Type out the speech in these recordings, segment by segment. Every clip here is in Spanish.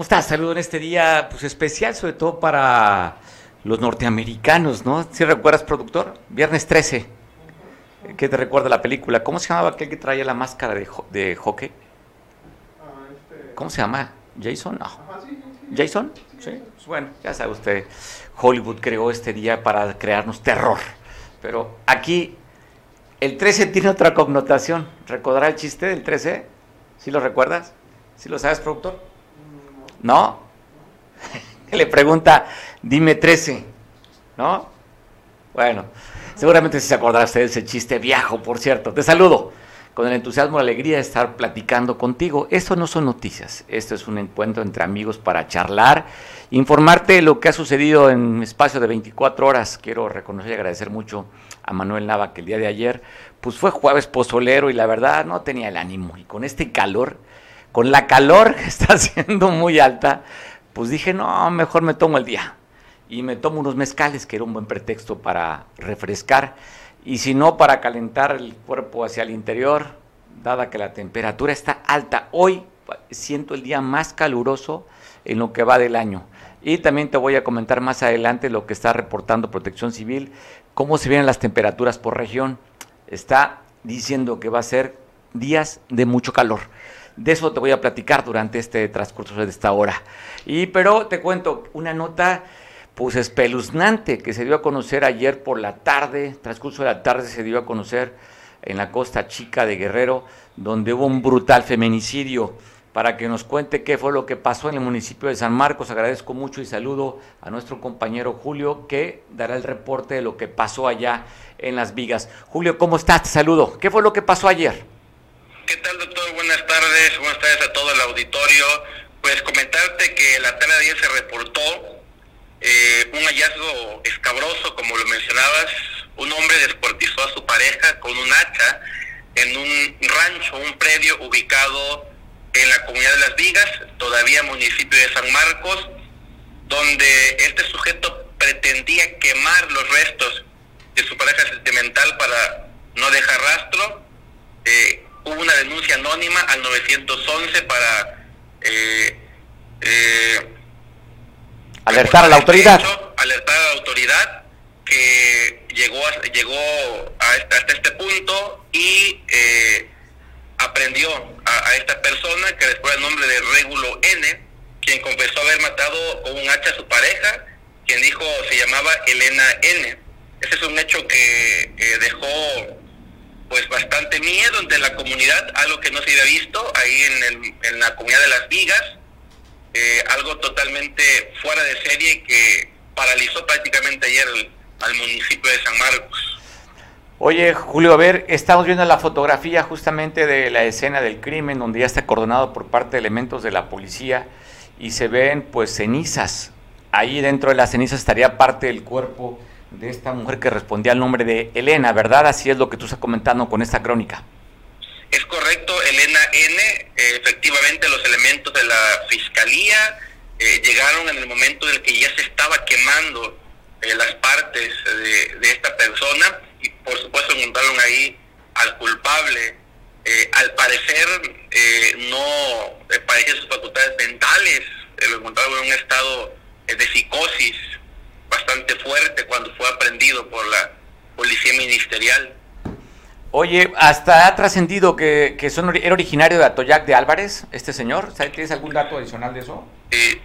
¿Cómo estás? Saludo en este día pues, especial, sobre todo para los norteamericanos, ¿no? Si recuerdas, productor? Viernes 13. ¿Qué te recuerda la película? ¿Cómo se llamaba aquel que traía la máscara de, de hockey? ¿Cómo se llama? ¿Jason? No. ¿Jason? Sí. Bueno, ya sabe usted, Hollywood creó este día para crearnos terror. Pero aquí el 13 tiene otra connotación. ¿Recordará el chiste del 13? ¿Sí lo recuerdas? ¿Sí lo sabes, productor? ¿No? Le pregunta, dime 13, ¿no? Bueno, seguramente se acordará usted de ese chiste viejo, por cierto. Te saludo con el entusiasmo y la alegría de estar platicando contigo. Esto no son noticias, esto es un encuentro entre amigos para charlar, informarte de lo que ha sucedido en un espacio de 24 horas. Quiero reconocer y agradecer mucho a Manuel Nava que el día de ayer, pues fue jueves pozolero y la verdad no tenía el ánimo. Y con este calor, con la calor que está siendo muy alta, pues dije, no, mejor me tomo el día. Y me tomo unos mezcales, que era un buen pretexto para refrescar. Y si no, para calentar el cuerpo hacia el interior, dada que la temperatura está alta. Hoy siento el día más caluroso en lo que va del año. Y también te voy a comentar más adelante lo que está reportando Protección Civil, cómo se vienen las temperaturas por región. Está diciendo que va a ser días de mucho calor. De eso te voy a platicar durante este transcurso de esta hora. Y pero te cuento una nota pues espeluznante que se dio a conocer ayer por la tarde, transcurso de la tarde se dio a conocer en la costa chica de Guerrero, donde hubo un brutal feminicidio. Para que nos cuente qué fue lo que pasó en el municipio de San Marcos, agradezco mucho y saludo a nuestro compañero Julio, que dará el reporte de lo que pasó allá en Las Vigas. Julio, ¿cómo estás? Te saludo. ¿Qué fue lo que pasó ayer? ¿Qué tal, doctor? Buenas tardes. Buenas tardes a todo el auditorio. Pues comentarte que la tarde de ayer se reportó eh, un hallazgo escabroso, como lo mencionabas. Un hombre descuartizó a su pareja con un hacha en un rancho, un predio ubicado en la comunidad de Las Vigas, todavía municipio de San Marcos, donde este sujeto pretendía quemar los restos de su pareja sentimental para no dejar rastro. Eh, hubo una denuncia anónima al 911 para eh, eh, alertar a la autoridad. alertar a la autoridad que llegó llegó hasta este punto y eh, aprendió a, esta persona que después el nombre de Régulo N, quien confesó haber matado con un hacha a su pareja, quien dijo se llamaba Elena N. Ese es un hecho que dejó pues bastante miedo entre la comunidad, algo que no se había visto ahí en, en la comunidad de Las Vigas, eh, algo totalmente fuera de serie que paralizó prácticamente ayer al municipio de San Marcos. Oye, Julio, a ver, estamos viendo la fotografía justamente de la escena del crimen, donde ya está coordinado por parte de elementos de la policía y se ven pues cenizas. Ahí dentro de las cenizas estaría parte del cuerpo de esta mujer que respondía al nombre de Elena, ¿verdad? Así es lo que tú estás comentando con esta crónica. Es correcto, Elena N. efectivamente, los elementos de la fiscalía eh, llegaron en el momento en el que ya se estaba quemando eh, las partes de, esta persona y, por supuesto, encontraron ahí al culpable. Eh, al parecer, no parecía sus facultades mentales, lo encontraron en un estado de psicosis bastante fuerte cuando fue aprendido por la policía ministerial. Oye, hasta ha trascendido que, que son, era originario de Atoyac de Álvarez, este señor. ¿Tienes algún dato adicional de eso? Eh,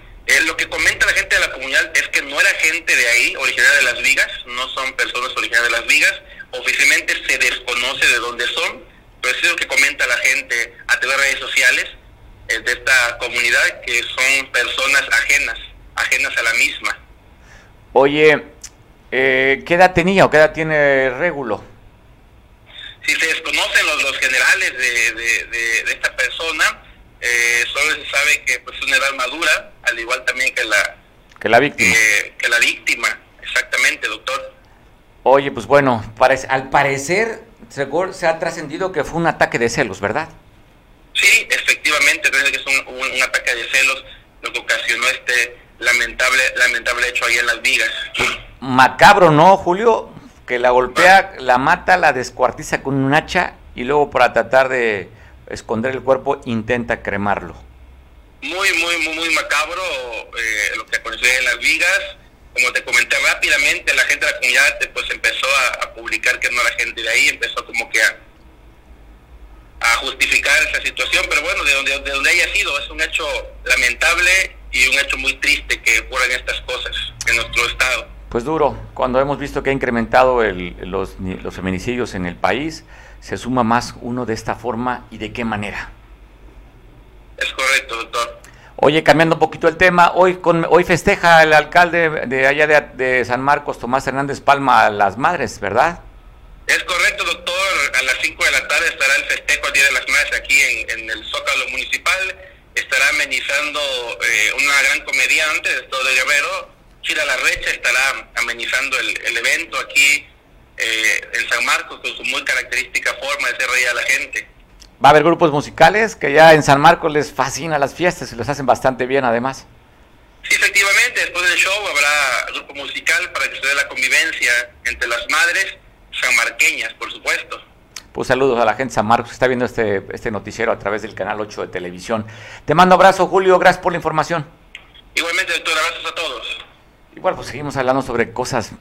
lo que comenta la gente de la comunidad es que no era gente de ahí, originaria de Las Vigas, no son personas originarias de Las Vigas. Oficialmente se desconoce de dónde son, pero es lo que comenta la gente a través de redes sociales eh, de esta comunidad, que son personas ajenas, ajenas a la misma. Oye, eh, ¿qué edad tenía o qué edad tiene Régulo? Si se desconocen los, los generales de, esta persona, eh, solo se sabe que pues, es una edad madura, al igual también que la, que la víctima. que la víctima, exactamente, doctor. Oye, pues bueno, al parecer se ha trascendido que fue un ataque de celos, ¿verdad? Sí, efectivamente, que es un, un ataque de celos lo que ocasionó este lamentable, lamentable hecho ahí en las vigas. Macabro, ¿no, Julio? Que la golpea, la mata, la descuartiza con un hacha y luego para tratar de esconder el cuerpo intenta cremarlo. muy, muy, muy, muy macabro eh, lo que aconteció en las vigas. Como te comenté rápidamente, la gente de la comunidad pues empezó a, publicar que no era gente de ahí, empezó como que a, a justificar esa situación, pero bueno, de donde, de donde haya sido, es un hecho lamentable y un hecho muy triste que ocurran estas cosas en nuestro estado. Pues duro, cuando hemos visto que ha incrementado el, los, los feminicidios en el país, se suma más uno de esta forma y de qué manera. Es correcto, doctor. Oye, cambiando un poquito el tema, hoy con, hoy festeja el alcalde de allá de, de San Marcos, Tomás Hernández Palma, a las madres, ¿verdad? Es correcto, doctor. A las 5 de la tarde estará el festejo al Día de las Madres aquí en, el Zócalo Municipal. Estará amenizando eh, una gran comediante de todo de Guerrero, Chira Larrecha, estará amenizando el, evento aquí eh, en San Marcos con su muy característica forma de ser reír a la gente. Va a haber grupos musicales que ya en San Marcos les fascina las fiestas y los hacen bastante bien además. Sí, efectivamente, después del show habrá grupo musical para que se dé la convivencia entre las madres sanmarqueñas, por supuesto. Pues saludos a la gente de San Marcos que está viendo este, este noticiero a través del canal 8 de televisión. Te mando abrazo, Julio, gracias por la información. Igualmente, doctor, abrazos a todos. Igual, pues seguimos hablando sobre cosas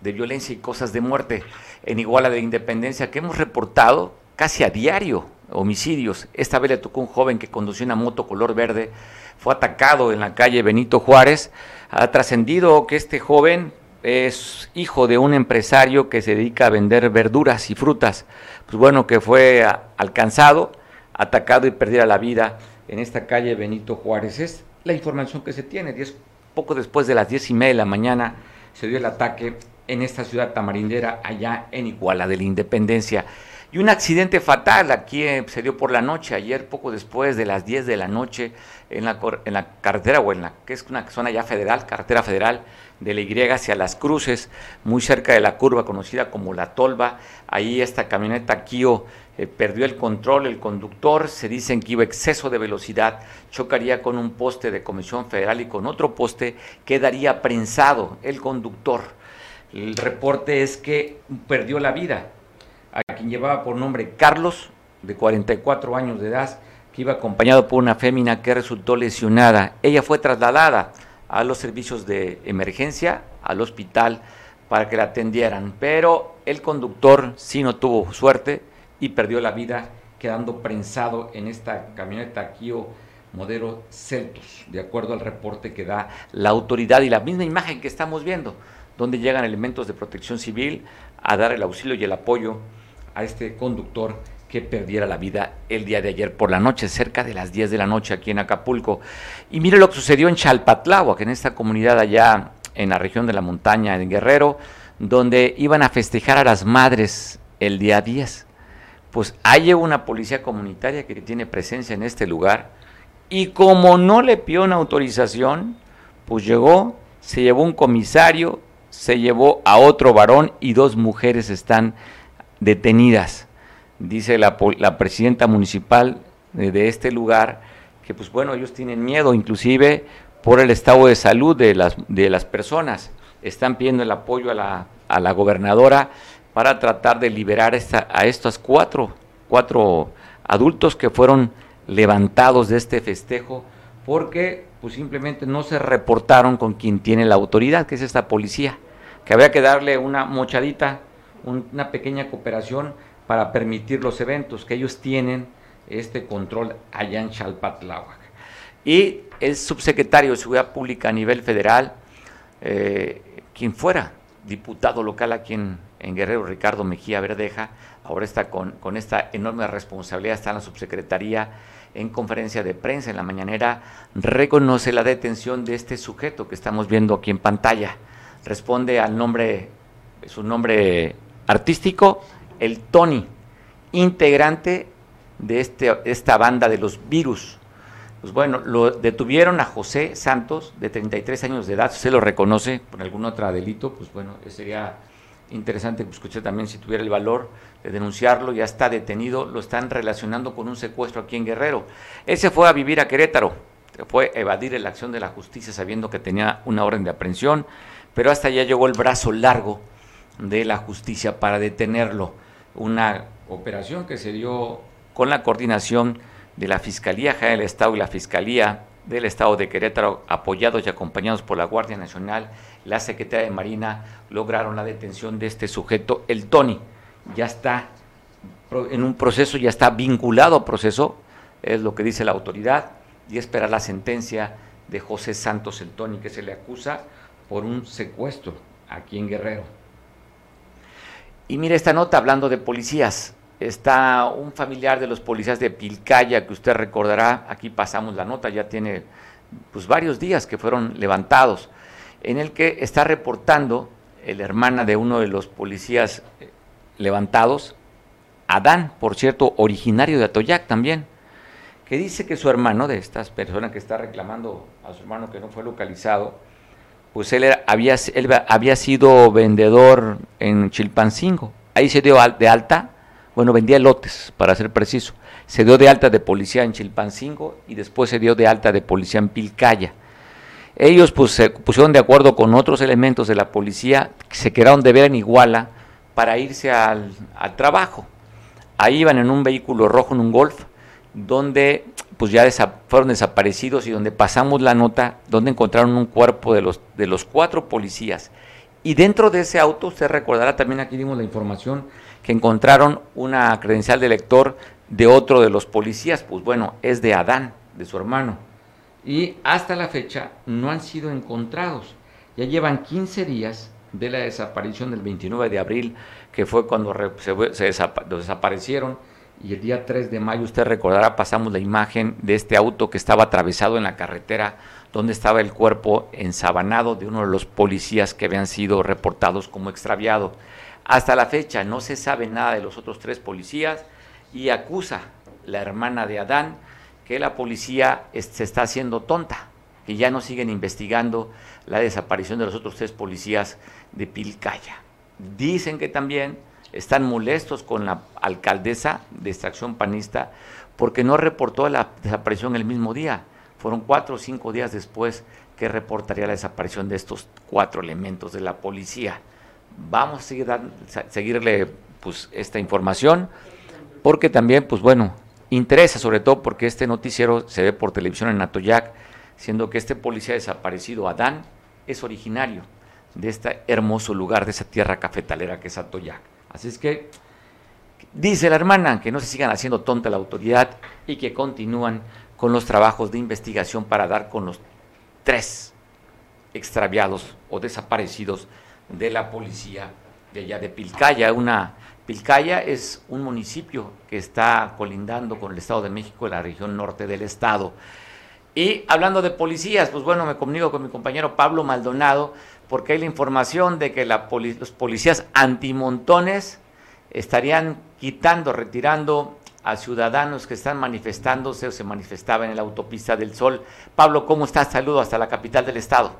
de violencia y cosas de muerte en Iguala de Independencia que hemos reportado casi a diario homicidios. Esta vez le tocó un joven que conducía una moto color verde, fue atacado en la calle Benito Juárez. Ha trascendido que este joven es hijo de un empresario que se dedica a vender verduras y frutas. Pues bueno, que fue alcanzado, atacado y perdiera la vida en esta calle Benito Juárez. Es la información que se tiene. Diez, poco después de las diez y media de la mañana se dio el ataque en esta ciudad tamarindera, allá en Iguala de la Independencia. Y un accidente fatal aquí eh, se dio por la noche, ayer poco después de las 10 de la noche, en la, en la carretera, o en la que es una zona ya federal, carretera federal, de la Y hacia Las Cruces, muy cerca de la curva conocida como La Tolva. Ahí esta camioneta Kio eh, perdió el control, el conductor, se dicen que iba exceso de velocidad, chocaría con un poste de Comisión Federal y con otro poste quedaría prensado el conductor. El reporte es que perdió la vida, a quien llevaba por nombre Carlos, de 44 años de edad, que iba acompañado por una fémina que resultó lesionada. Ella fue trasladada a los servicios de emergencia, al hospital, para que la atendieran. Pero el conductor sí no tuvo suerte y perdió la vida quedando prensado en esta camioneta Kio modelo Celtos, de acuerdo al reporte que da la autoridad y la misma imagen que estamos viendo, donde llegan elementos de protección civil a dar el auxilio y el apoyo a este conductor que perdiera la vida el día de ayer por la noche, cerca de las 10 de la noche aquí en Acapulco. Y mire lo que sucedió en que en esta comunidad allá en la región de la montaña, en Guerrero, donde iban a festejar a las madres el día 10. Pues hay una policía comunitaria que tiene presencia en este lugar y como no le pidió una autorización, pues llegó, se llevó un comisario, se llevó a otro varón y dos mujeres están detenidas dice la, presidenta municipal de, este lugar, que pues bueno, ellos tienen miedo inclusive por el estado de salud de las, de las personas. Están pidiendo el apoyo a la, a la gobernadora para tratar de liberar esta, a estos cuatro, cuatro adultos que fueron levantados de este festejo porque pues simplemente no se reportaron con quien tiene la autoridad, que es esta policía, que habría que darle una mochadita, una pequeña cooperación para permitir los eventos, que ellos tienen este control allá en Chalpatláhuac. Y el subsecretario de Seguridad Pública a nivel federal, eh, quien fuera diputado local aquí en, Guerrero, Ricardo Mejía Verdeja, ahora está con, con esta enorme responsabilidad, está en la subsecretaría en conferencia de prensa en la mañanera, reconoce la detención de este sujeto que estamos viendo aquí en pantalla. Responde al nombre, su nombre artístico, el Tony, integrante de este, esta banda de los virus. Pues bueno, lo detuvieron a José Santos, de 33 años de edad, se lo reconoce por algún otro delito, pues bueno, sería interesante que escuché también si tuviera el valor de denunciarlo, ya está detenido, lo están relacionando con un secuestro aquí en Guerrero. Él se fue a vivir a Querétaro, fue a evadir la acción de la justicia sabiendo que tenía una orden de aprehensión, pero hasta allá llegó el brazo largo de la justicia para detenerlo una operación que se dio con la coordinación de la Fiscalía General del Estado y la Fiscalía del Estado de Querétaro, apoyados y acompañados por la Guardia Nacional, la Secretaría de Marina, lograron la detención de este sujeto, el Tony. Ya está en un proceso, ya está vinculado a proceso, es lo que dice la autoridad, y espera la sentencia de José Santos el Tony, que se le acusa por un secuestro aquí en Guerrero. Y mire esta nota hablando de policías. Está un familiar de los policías de Pilcaya, que usted recordará, aquí pasamos la nota, ya tiene pues varios días que fueron levantados, en el que está reportando la hermana de uno de los policías eh, levantados, Adán, por cierto, originario de Atoyac también, que dice que su hermano, de estas personas que está reclamando a su hermano que no fue localizado, pues él, había, él había sido vendedor en Chilpancingo. Ahí se dio de alta, bueno, vendía lotes, para ser preciso. Se dio de alta de policía en Chilpancingo y después se dio de alta de policía en Pilcaya. Ellos pues se pusieron de acuerdo con otros elementos de la policía, se quedaron de ver en Iguala para irse al, al trabajo. Ahí iban en un vehículo rojo, en un Golf, donde pues ya fueron desaparecidos y donde pasamos la nota, donde encontraron un cuerpo de los, de los cuatro policías. Y dentro de ese auto, usted recordará, también aquí dimos la información, que encontraron una credencial de lector de otro de los policías, pues bueno, es de Adán, de su hermano. Y hasta la fecha no han sido encontrados. Ya llevan 15 días de la desaparición del 29 de abril, que fue cuando se, desaparecieron y el día 3 de mayo, usted recordará, pasamos la imagen de este auto que estaba atravesado en la carretera donde estaba el cuerpo ensabanado de uno de los policías que habían sido reportados como extraviado. Hasta la fecha no se sabe nada de los otros tres policías y acusa la hermana de Adán que la policía se está haciendo tonta, que ya no siguen investigando la desaparición de los otros tres policías de Pilcaya. Dicen que también están molestos con la alcaldesa de extracción panista porque no reportó la desaparición el mismo día. Fueron cuatro o cinco días después que reportaría la desaparición de estos cuatro elementos de la policía. Vamos a seguir seguirle pues, esta información porque también, pues bueno, interesa sobre todo porque este noticiero se ve por televisión en Atoyac, siendo que este policía desaparecido, Adán, es originario de este hermoso lugar, de esa tierra cafetalera que es Atoyac. Así es que dice la hermana que no se sigan haciendo tonta la autoridad y que continúan con los trabajos de investigación para dar con los tres extraviados o desaparecidos de la policía de allá de Pilcaya. Una Pilcaya es un municipio que está colindando con el Estado de México la región norte del estado. Y hablando de policías, pues bueno, me comunico con mi compañero Pablo Maldonado, porque hay la información de que los policías antimontones estarían quitando, retirando a ciudadanos que están manifestándose o se manifestaban en la autopista del Sol. Pablo, ¿cómo estás? Saludo hasta la capital del estado.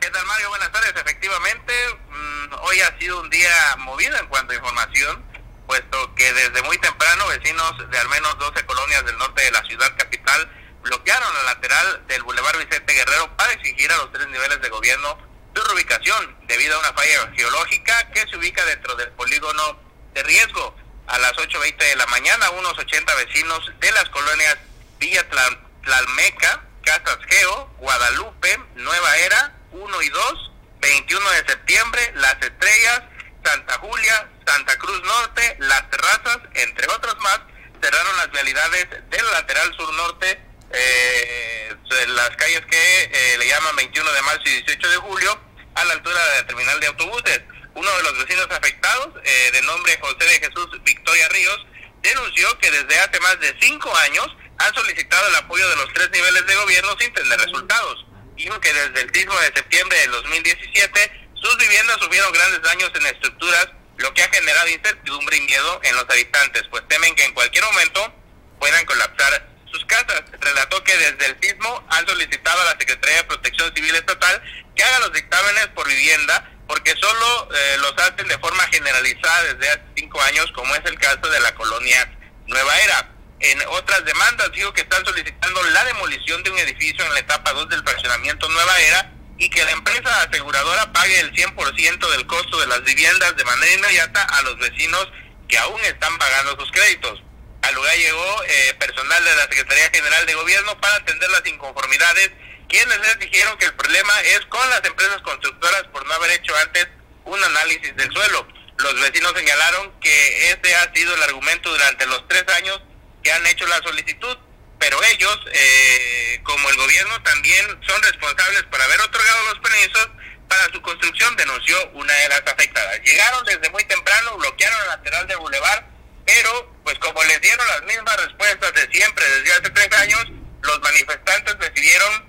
¿Qué tal, Mario? Buenas tardes. Efectivamente, mm, hoy ha sido un día movido en cuanto a información, puesto que desde muy temprano vecinos de al menos 12 colonias del norte de la ciudad capital bloquearon la lateral del Boulevard Vicente Guerrero para exigir a los tres niveles de gobierno su reubicación debido a una falla geológica que se ubica dentro del polígono de riesgo. A las 8.20 de la mañana, unos 80 vecinos de las colonias Villa Tlalmeca, Casas Geo, Guadalupe, Nueva Era, 1 y 2, 21 de septiembre, Las Estrellas, Santa Julia, Santa Cruz Norte, Las Terrazas, entre otros más, cerraron las vialidades del lateral sur norte eh, las calles que eh, le llaman 21 de marzo y 18 de julio, a la altura de la terminal de autobuses. Uno de los vecinos afectados, eh, de nombre José de Jesús Victoria Ríos, denunció que desde hace más de cinco años han solicitado el apoyo de los tres niveles de gobierno sin tener resultados. Dijo que desde el sismo de septiembre del 2017 sus viviendas sufrieron grandes daños en estructuras, lo que ha generado incertidumbre y miedo en los habitantes, pues temen que en cualquier momento puedan colapsar sus casas. Relató que desde el sismo han solicitado a la Secretaría de Protección Civil Estatal que haga los dictámenes por vivienda porque solo eh, los hacen de forma generalizada desde hace cinco años, como es el caso de la colonia Nueva Era. En otras demandas dijo que están solicitando la demolición de un edificio en la etapa 2 del fraccionamiento Nueva Era y que la empresa aseguradora pague el 100% del costo de las viviendas de manera inmediata a los vecinos que aún están pagando sus créditos. Al lugar llegó eh, personal de la Secretaría General de Gobierno para atender las inconformidades, quienes les dijeron que el problema es con las empresas constructoras por no haber hecho antes un análisis del suelo. Los vecinos señalaron que este ha sido el argumento durante los tres años que han hecho la solicitud, pero ellos, eh, como el gobierno, también son responsables por haber otorgado los permisos para su construcción, denunció una de las afectadas. Llegaron desde muy temprano, bloquearon el lateral del bulevar, pero pues como les dieron las mismas respuestas de siempre desde hace tres años, los manifestantes decidieron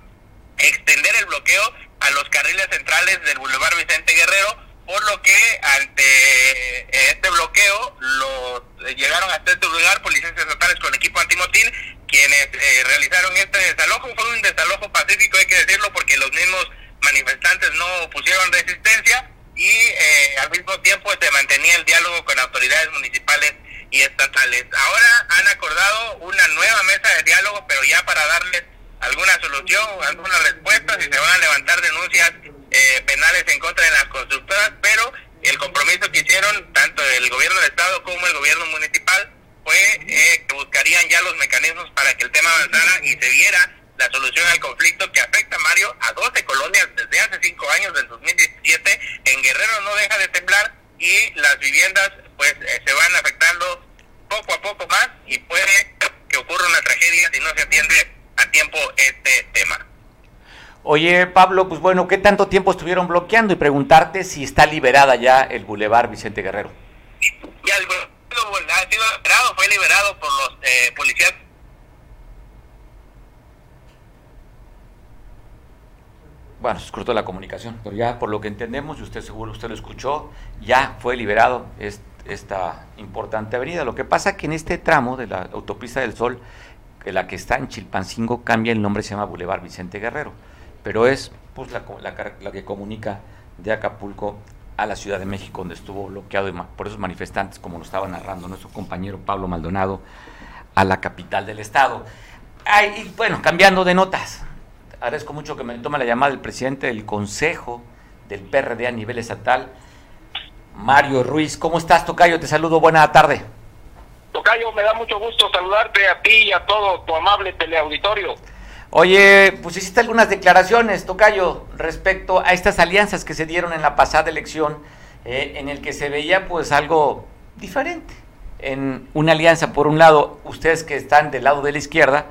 extender el bloqueo a los carriles centrales del bulevar Vicente Guerrero, por lo que ante este bloqueo los llegaron hasta este lugar policías estatales con equipo antimotín quienes eh, realizaron este desalojo. Fue un desalojo pacífico hay que decirlo porque los mismos manifestantes no pusieron resistencia y eh, al mismo tiempo se mantenía el diálogo con autoridades municipales y estatales. Ahora han acordado una nueva mesa de diálogo, pero ya para darles alguna solución, algunas respuestas y se van a levantar denuncias eh, penales en contra de las constructoras, pero el compromiso que hicieron tanto el gobierno del Estado como el gobierno municipal fue eh, que buscarían ya los mecanismos para que el tema avanzara y se viera la solución al conflicto que afecta, Mario, a 12 colonias desde hace 5 años, del 2017. En Guerrero no deja de temblar y las viviendas pues eh, se van afectando poco a poco más y puede que ocurra una tragedia si no se atiende a tiempo este tema. Oye, Pablo, pues bueno, ¿qué tanto tiempo estuvieron bloqueando? Y preguntarte si está liberada ya el Boulevard Vicente Guerrero. Ya el ha sido liberado, fue liberado por los eh, policías bueno, se cortó la comunicación, pero ya por lo que entendemos, y usted seguro usted lo escuchó, ya fue liberado esta importante avenida. Lo que pasa que en este tramo de la autopista del Sol, que la que está en Chilpancingo, cambia el nombre, se llama Boulevard Vicente Guerrero, pero es pues, la, la, que comunica de Acapulco a la Ciudad de México, donde estuvo bloqueado por esos manifestantes, como lo estaba narrando nuestro compañero Pablo Maldonado, a la capital del estado. Ay, y bueno, cambiando de notas, agradezco mucho que me tome la llamada el presidente del Consejo del PRD a nivel estatal, Mario Ruiz. ¿Cómo estás, Tocayo? Te saludo, buena tarde. Tocayo, me da mucho gusto saludarte a ti y a todo tu amable teleauditorio. Oye, pues hiciste algunas declaraciones, Tocayo, respecto a estas alianzas que se dieron en la pasada elección, eh, en el que se veía pues algo diferente. En una alianza, por un lado, ustedes que están del lado de la izquierda,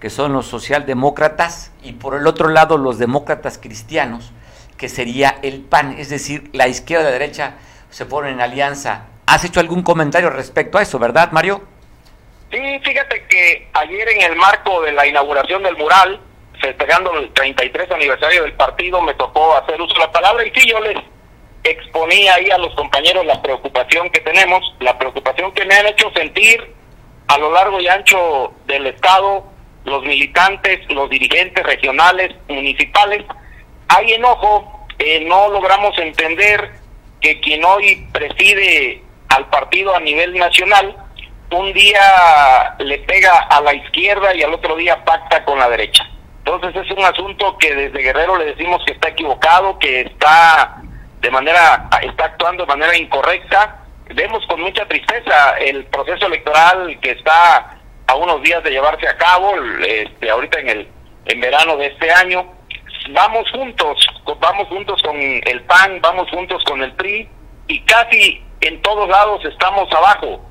que son los socialdemócratas, y por el otro lado los demócratas cristianos, que sería el PAN, es decir, la izquierda y la derecha se ponen en alianza. ¿Has hecho algún comentario respecto a eso, verdad, Mario? Sí, fíjate que ayer en el marco de la inauguración del mural, festejando el 33 aniversario del partido, me tocó hacer uso de la palabra y sí, yo les exponía ahí a los compañeros la preocupación que tenemos, la preocupación que me han hecho sentir a lo largo y ancho del Estado los militantes, los dirigentes regionales, municipales, hay enojo, eh, no logramos entender que quien hoy preside al partido a nivel nacional, un día le pega a la izquierda y al otro día pacta con la derecha. Entonces es un asunto que desde Guerrero le decimos que está equivocado, que está de manera está actuando de manera incorrecta. Vemos con mucha tristeza el proceso electoral que está a unos días de llevarse a cabo, este, ahorita en el en verano de este año. Vamos juntos, vamos juntos con el PAN, vamos juntos con el PRI y casi en todos lados estamos abajo.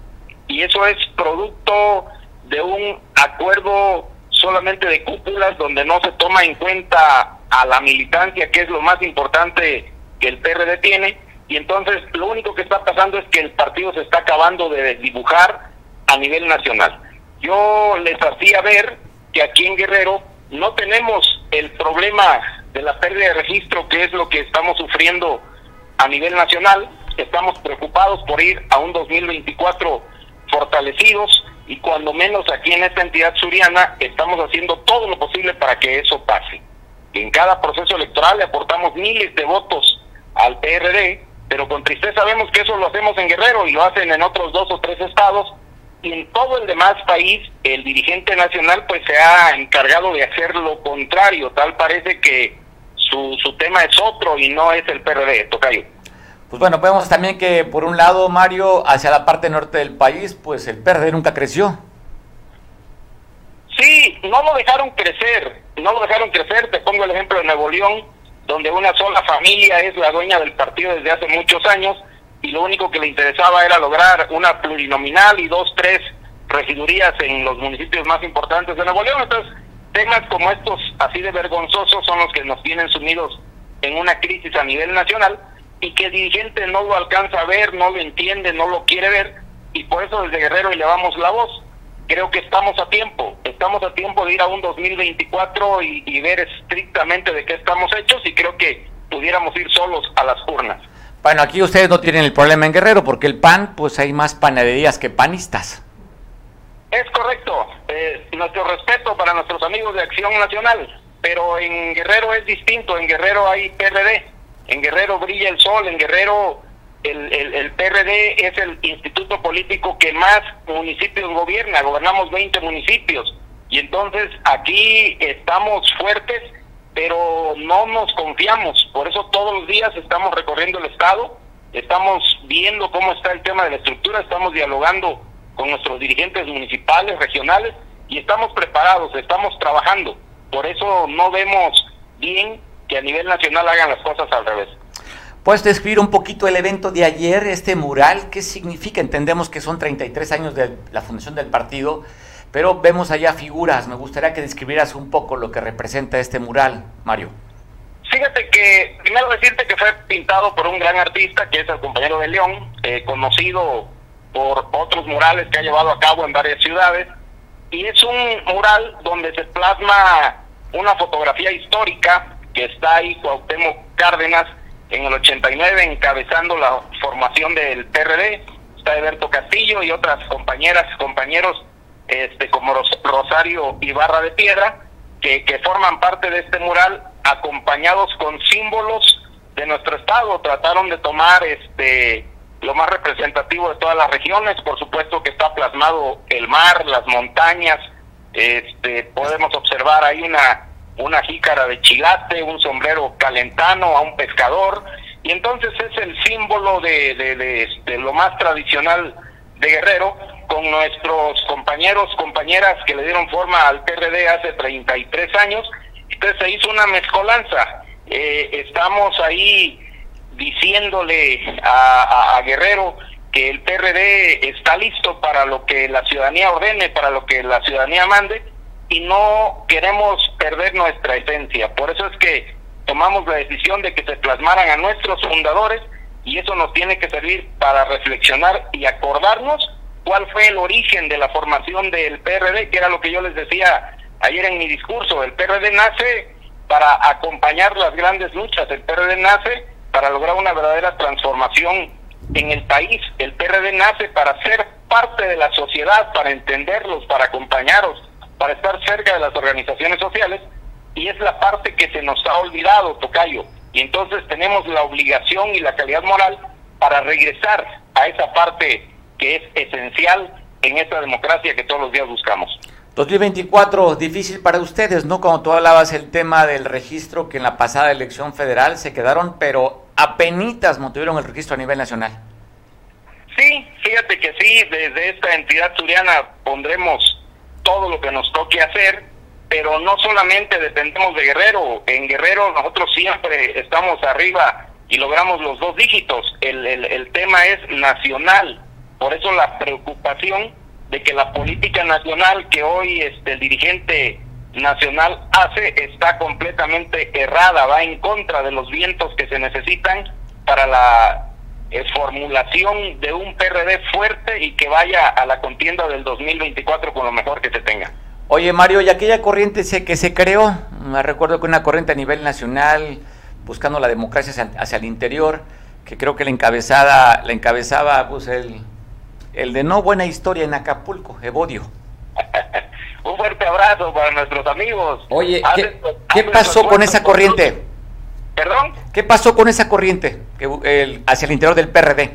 Y eso es producto de un acuerdo solamente de cúpulas donde no se toma en cuenta a la militancia, que es lo más importante que el PRD tiene. Y entonces lo único que está pasando es que el partido se está acabando de dibujar a nivel nacional yo les hacía ver que aquí en Guerrero no tenemos el problema de la pérdida de registro, que es lo que estamos sufriendo a nivel nacional. Estamos preocupados por ir a un 2024 fortalecidos y cuando menos aquí en esta entidad suriana estamos haciendo todo lo posible para que eso pase. En cada proceso electoral le aportamos miles de votos al PRD, pero con tristeza vemos que eso lo hacemos en Guerrero y lo hacen en otros dos o tres estados y en todo el demás país el dirigente nacional pues se ha encargado de hacer lo contrario, tal parece que su, su tema es otro y no es el PRD, Tocayo. Pues bueno, vemos también que por un lado, Mario, hacia la parte norte del país, pues el PRD nunca creció. Sí, no lo dejaron crecer, no lo dejaron crecer. Te pongo el ejemplo de Nuevo León, donde una sola familia es la dueña del partido desde hace muchos años y lo único que le interesaba era lograr una plurinominal y dos, tres regidurías en los municipios más importantes de Nuevo León. Entonces, temas como estos, así de vergonzosos, son los que nos tienen sumidos en una crisis a nivel nacional y que el dirigente no lo alcanza a ver, no lo entiende, no lo quiere ver y por eso desde Guerrero elevamos la voz. Creo que estamos a tiempo, estamos a tiempo de ir a un 2024 y, y ver estrictamente de qué estamos hechos y creo que pudiéramos ir solos a las urnas. Bueno, aquí ustedes no tienen el problema en Guerrero porque el PAN, pues hay más panaderías que panistas. Es correcto. Eh, nuestro respeto para nuestros amigos de Acción Nacional, pero en Guerrero es distinto. En Guerrero hay PRD. En Guerrero brilla el sol. En Guerrero el, PRD es el instituto político que más municipios gobierna. Gobernamos 20 municipios. Y entonces aquí estamos fuertes, pero no nos confiamos. Por eso todos los días estamos recorriendo el Estado. Estamos viendo cómo está el tema de la estructura. Estamos dialogando con nuestros dirigentes municipales, regionales, y estamos preparados, estamos trabajando. Por eso no vemos bien que a nivel nacional hagan las cosas al revés. ¿Puedes describir un poquito el evento de ayer, este mural? ¿Qué significa? Entendemos que son 33 años de la fundación del partido, pero vemos allá figuras. Me gustaría que describieras un poco lo que representa este mural, Mario. Fíjate que, primero decirte que fue pintado por un gran artista, que es el compañero de León, eh, conocido por otros murales que ha llevado a cabo en varias ciudades. Y es un mural donde se plasma una fotografía histórica que está ahí Cuauhtémoc Cárdenas en el 89 encabezando la formación del PRD. Está Alberto Castillo y otras compañeras, compañeros este como Rosario Ibarra de Piedra que, que forman parte de este mural acompañados con símbolos de nuestro estado. Trataron de tomar este lo más representativo de todas las regiones, por supuesto que está plasmado el mar, las montañas, este, podemos observar ahí una, una jícara de chilate, un sombrero calentano a un pescador, y entonces es el símbolo de, de, lo más tradicional de Guerrero, con nuestros compañeros, compañeras que le dieron forma al PRD hace 33 años, entonces se hizo una mezcolanza, eh, estamos ahí diciéndole a, Guerrero que el PRD está listo para lo que la ciudadanía ordene, para lo que la ciudadanía mande, y no queremos perder nuestra esencia. Por eso es que tomamos la decisión de que se plasmaran a nuestros fundadores, y eso nos tiene que servir para reflexionar y acordarnos cuál fue el origen de la formación del PRD, que era lo que yo les decía ayer en mi discurso. El PRD nace para acompañar las grandes luchas, el PRD nace para lograr una verdadera transformación en el país. El PRD nace para ser parte de la sociedad, para entenderlos, para acompañarlos, para estar cerca de las organizaciones sociales, y es la parte que se nos ha olvidado, Tocayo. Y entonces tenemos la obligación y la calidad moral para regresar a esa parte que es esencial en esta democracia que todos los días buscamos. 2024, difícil para ustedes, ¿no? Como tú hablabas el tema del registro que en la pasada elección federal se quedaron, pero apenitas mantuvieron el registro a nivel nacional. Sí, fíjate que sí, desde esta entidad suriana pondremos todo lo que nos toque hacer, pero no solamente dependemos de Guerrero, en Guerrero nosotros siempre estamos arriba y logramos los dos dígitos, el, el, el tema es nacional, por eso la preocupación de que la política nacional que hoy este, el dirigente nacional hace está completamente errada, va en contra de los vientos que se necesitan para la eh, formulación de un PRD fuerte y que vaya a la contienda del 2024 con lo mejor que se tenga. Oye Mario, y aquella corriente se, que se creó, me recuerdo que una corriente a nivel nacional buscando la democracia hacia, hacia el interior, que creo que la encabezada, la encabezaba pues el el de no buena historia en Acapulco, Evodio. Un fuerte abrazo para nuestros amigos. Oye, ¿qué, pasó con esa corriente? ¿Perdón? ¿Qué pasó con esa corriente el, hacia el interior del PRD?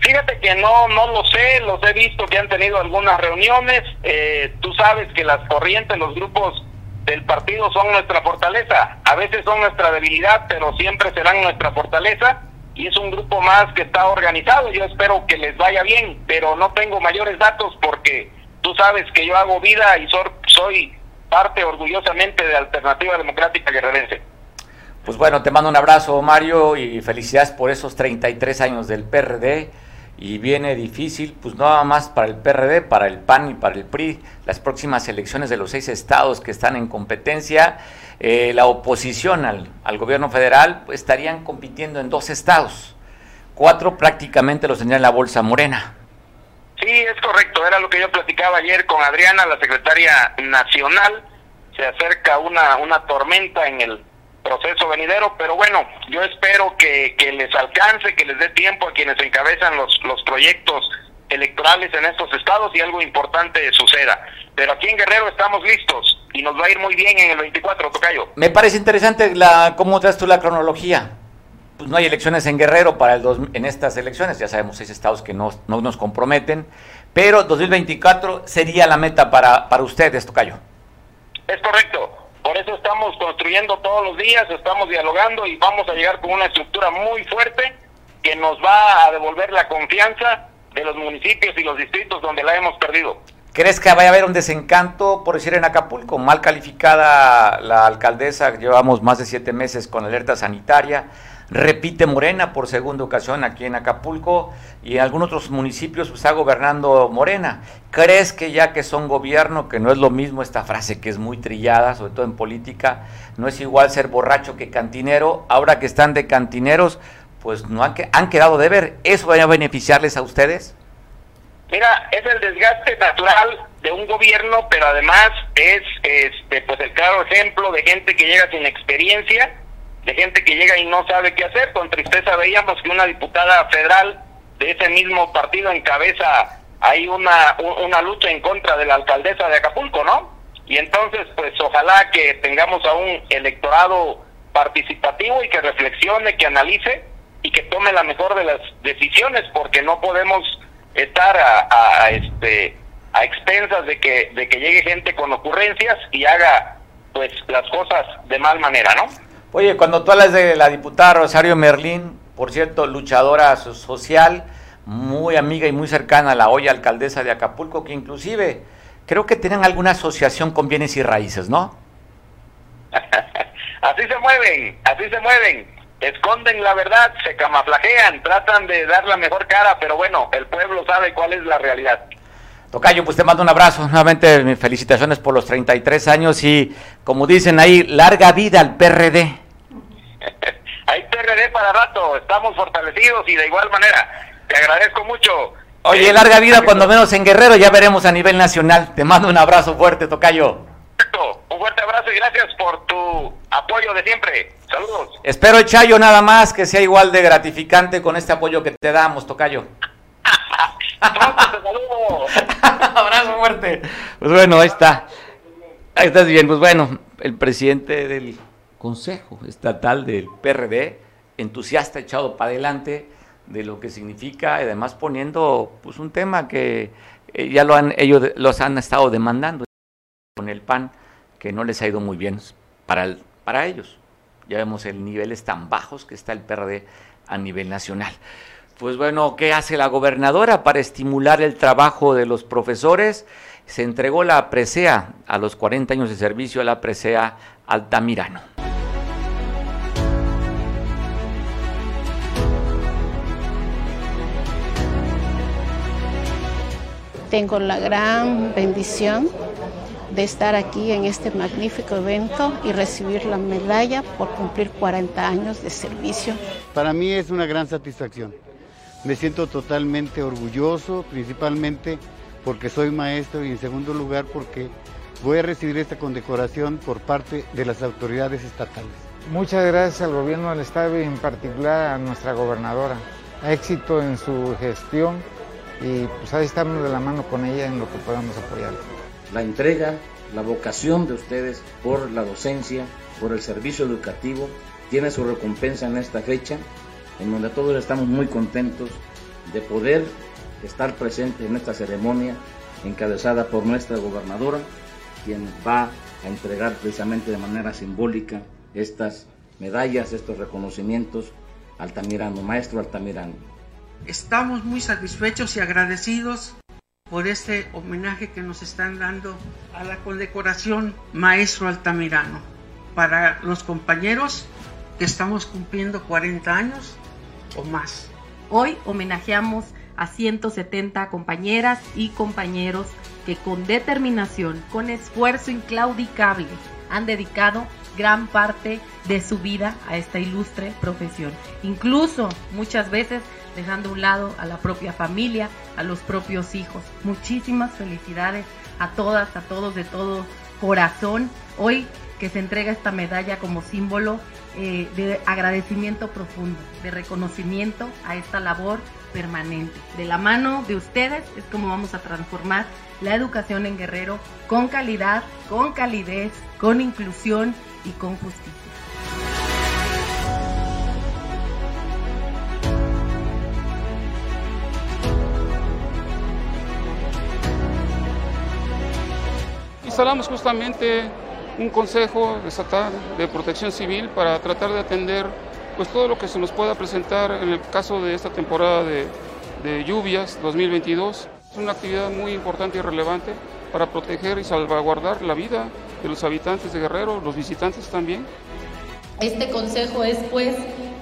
Fíjate que no, no lo sé, los he visto que han tenido algunas reuniones. Eh, tú sabes que las corrientes, los grupos del partido son nuestra fortaleza. A veces son nuestra debilidad, pero siempre serán nuestra fortaleza y es un grupo más que está organizado. Yo espero que les vaya bien, pero no tengo mayores datos porque tú sabes que yo hago vida y soy parte orgullosamente de Alternativa Democrática Guerrerense. Pues bueno, te mando un abrazo, Mario, y felicidades por esos 33 años del PRD. Y viene difícil, pues nada más para el PRD, para el PAN y para el PRI, las próximas elecciones de los seis estados que están en competencia. Eh, la oposición al, al gobierno federal pues, estarían compitiendo en dos estados. Cuatro prácticamente los tendrían en la bolsa morena. Sí, es correcto. Era lo que yo platicaba ayer con Adriana, la secretaria nacional. Se acerca una, una tormenta en el proceso venidero, pero bueno, yo espero que, que les alcance, que les dé tiempo a quienes encabezan los, los proyectos electorales en estos estados y algo importante suceda. Pero aquí en Guerrero estamos listos y nos va a ir muy bien en el 24, Tocayo. Me parece interesante la cómo traes tú la cronología. Pues no hay elecciones en Guerrero para el dos, en estas elecciones, ya sabemos seis estados que no, no nos comprometen, pero 2024 sería la meta para, para ustedes, Tocayo. Es correcto. Por eso estamos construyendo todos los días, estamos dialogando y vamos a llegar con una estructura muy fuerte que nos va a devolver la confianza de los municipios y los distritos donde la hemos perdido. ¿Crees que vaya a haber un desencanto, por decir, en Acapulco? Mal calificada la alcaldesa, llevamos más de siete meses con alerta sanitaria. Repite Morena por segunda ocasión aquí en Acapulco y en algunos otros municipios está gobernando Morena. ¿Crees que ya que son gobierno, que no es lo mismo esta frase que es muy trillada, sobre todo en política, no es igual ser borracho que cantinero, ahora que están de cantineros, pues no han, han quedado de ver. ¿Eso va a beneficiarles a ustedes? Mira, es el desgaste natural de un gobierno, pero además es este pues el claro ejemplo de gente que llega sin experiencia, de gente que llega y no sabe qué hacer. Con tristeza veíamos que una diputada federal de ese mismo partido encabeza ahí una, una lucha en contra de la alcaldesa de Acapulco, ¿no? Y entonces, pues ojalá que tengamos a un electorado participativo y que reflexione, que analice y que tome la mejor de las decisiones, porque no podemos estar a, este a expensas de que de que llegue gente con ocurrencias y haga pues las cosas de mal manera, ¿no? Oye, cuando tú hablas de la diputada Rosario Merlín, por cierto, luchadora social, muy amiga y muy cercana a la hoy alcaldesa de Acapulco, que inclusive creo que tienen alguna asociación con bienes y raíces, ¿no? así se mueven, así se mueven esconden la verdad, se camuflajean, tratan de dar la mejor cara, pero bueno, el pueblo sabe cuál es la realidad. Tocayo, pues te mando un abrazo. Nuevamente, mis felicitaciones por los 33 años y, como dicen ahí, larga vida al PRD. Hay PRD para rato, estamos fortalecidos y de igual manera. Te agradezco mucho. Oye, eh, larga vida, cuando menos en Guerrero, ya veremos a nivel nacional. Te mando un abrazo fuerte, Tocayo. Un fuerte abrazo y gracias por tu apoyo de siempre. Saludos. Espero, Chayo, nada más que sea igual de gratificante con este apoyo que te damos, Tocayo. Abrazo fuerte. Pues bueno, ahí está. Ahí estás bien. Pues bueno, el presidente del Consejo Estatal del PRD, entusiasta, echado para adelante de lo que significa, además poniendo pues un tema que eh, ya lo han, ellos los han estado demandando con el PAN, que no les ha ido muy bien para, el, para ellos. Ya vemos el niveles tan bajos que está el PRD a nivel nacional. Pues bueno, ¿qué hace la gobernadora para estimular el trabajo de los profesores? Se entregó la presea a los 40 años de servicio a la presea Altamirano. Tengo la gran bendición de estar aquí en este magnífico evento y recibir la medalla por cumplir 40 años de servicio. Para mí es una gran satisfacción. Me siento totalmente orgulloso, principalmente porque soy maestro y en segundo lugar porque voy a recibir esta condecoración por parte de las autoridades estatales. Muchas gracias al gobierno del estado y en particular a nuestra gobernadora. Éxito en su gestión y pues ahí estamos de la mano con ella en lo que podamos apoyar la entrega, la vocación de ustedes por la docencia, por el servicio educativo, tiene su recompensa en esta fecha, en donde todos estamos muy contentos de poder estar presentes en esta ceremonia encabezada por nuestra gobernadora, quien va a entregar precisamente de manera simbólica estas medallas, estos reconocimientos Altamirano, maestro Altamirano. Estamos muy satisfechos y agradecidos por este homenaje que nos están dando a la condecoración Maestro Altamirano. Para los compañeros que estamos cumpliendo 40 años o más. Hoy homenajeamos a 170 compañeras y compañeros que con determinación, con esfuerzo inclaudicable, han dedicado gran parte de su vida a esta ilustre profesión. Incluso muchas veces dejando a un lado a la propia familia, a los propios hijos. Muchísimas felicidades a todas, a todos de todo corazón. Hoy que se entrega esta medalla como símbolo eh, de agradecimiento profundo, de reconocimiento a esta labor permanente. De la mano de ustedes es como vamos a transformar la educación en Guerrero con calidad, con calidez, con inclusión y con justicia. Instalamos justamente un consejo estatal de protección civil para tratar de atender pues todo lo que se nos pueda presentar en el caso de esta temporada de, lluvias 2022. Es una actividad muy importante y relevante para proteger y salvaguardar la vida de los habitantes de Guerrero, los visitantes también. Este consejo es pues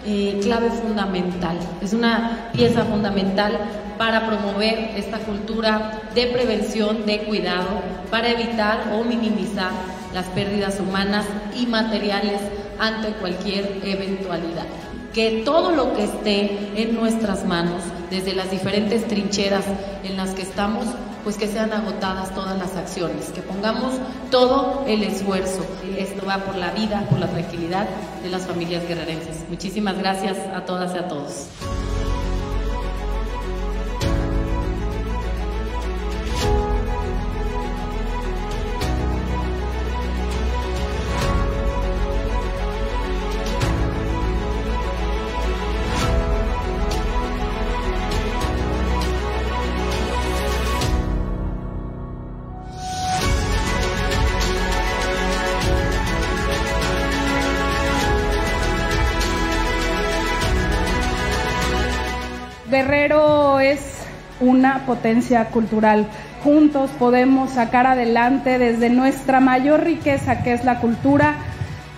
eh, clave fundamental, es una pieza fundamental para promover esta cultura de prevención, de cuidado, para evitar o minimizar las pérdidas humanas y materiales ante cualquier eventualidad. Que todo lo que esté en nuestras manos, desde las diferentes trincheras en las que estamos, pues que sean agotadas todas las acciones, que pongamos todo el esfuerzo. Esto va por la vida, por la tranquilidad de las familias guerrerenses. Muchísimas gracias a todas y a todos. Potencia cultural. Juntos podemos sacar adelante desde nuestra mayor riqueza, que es la cultura,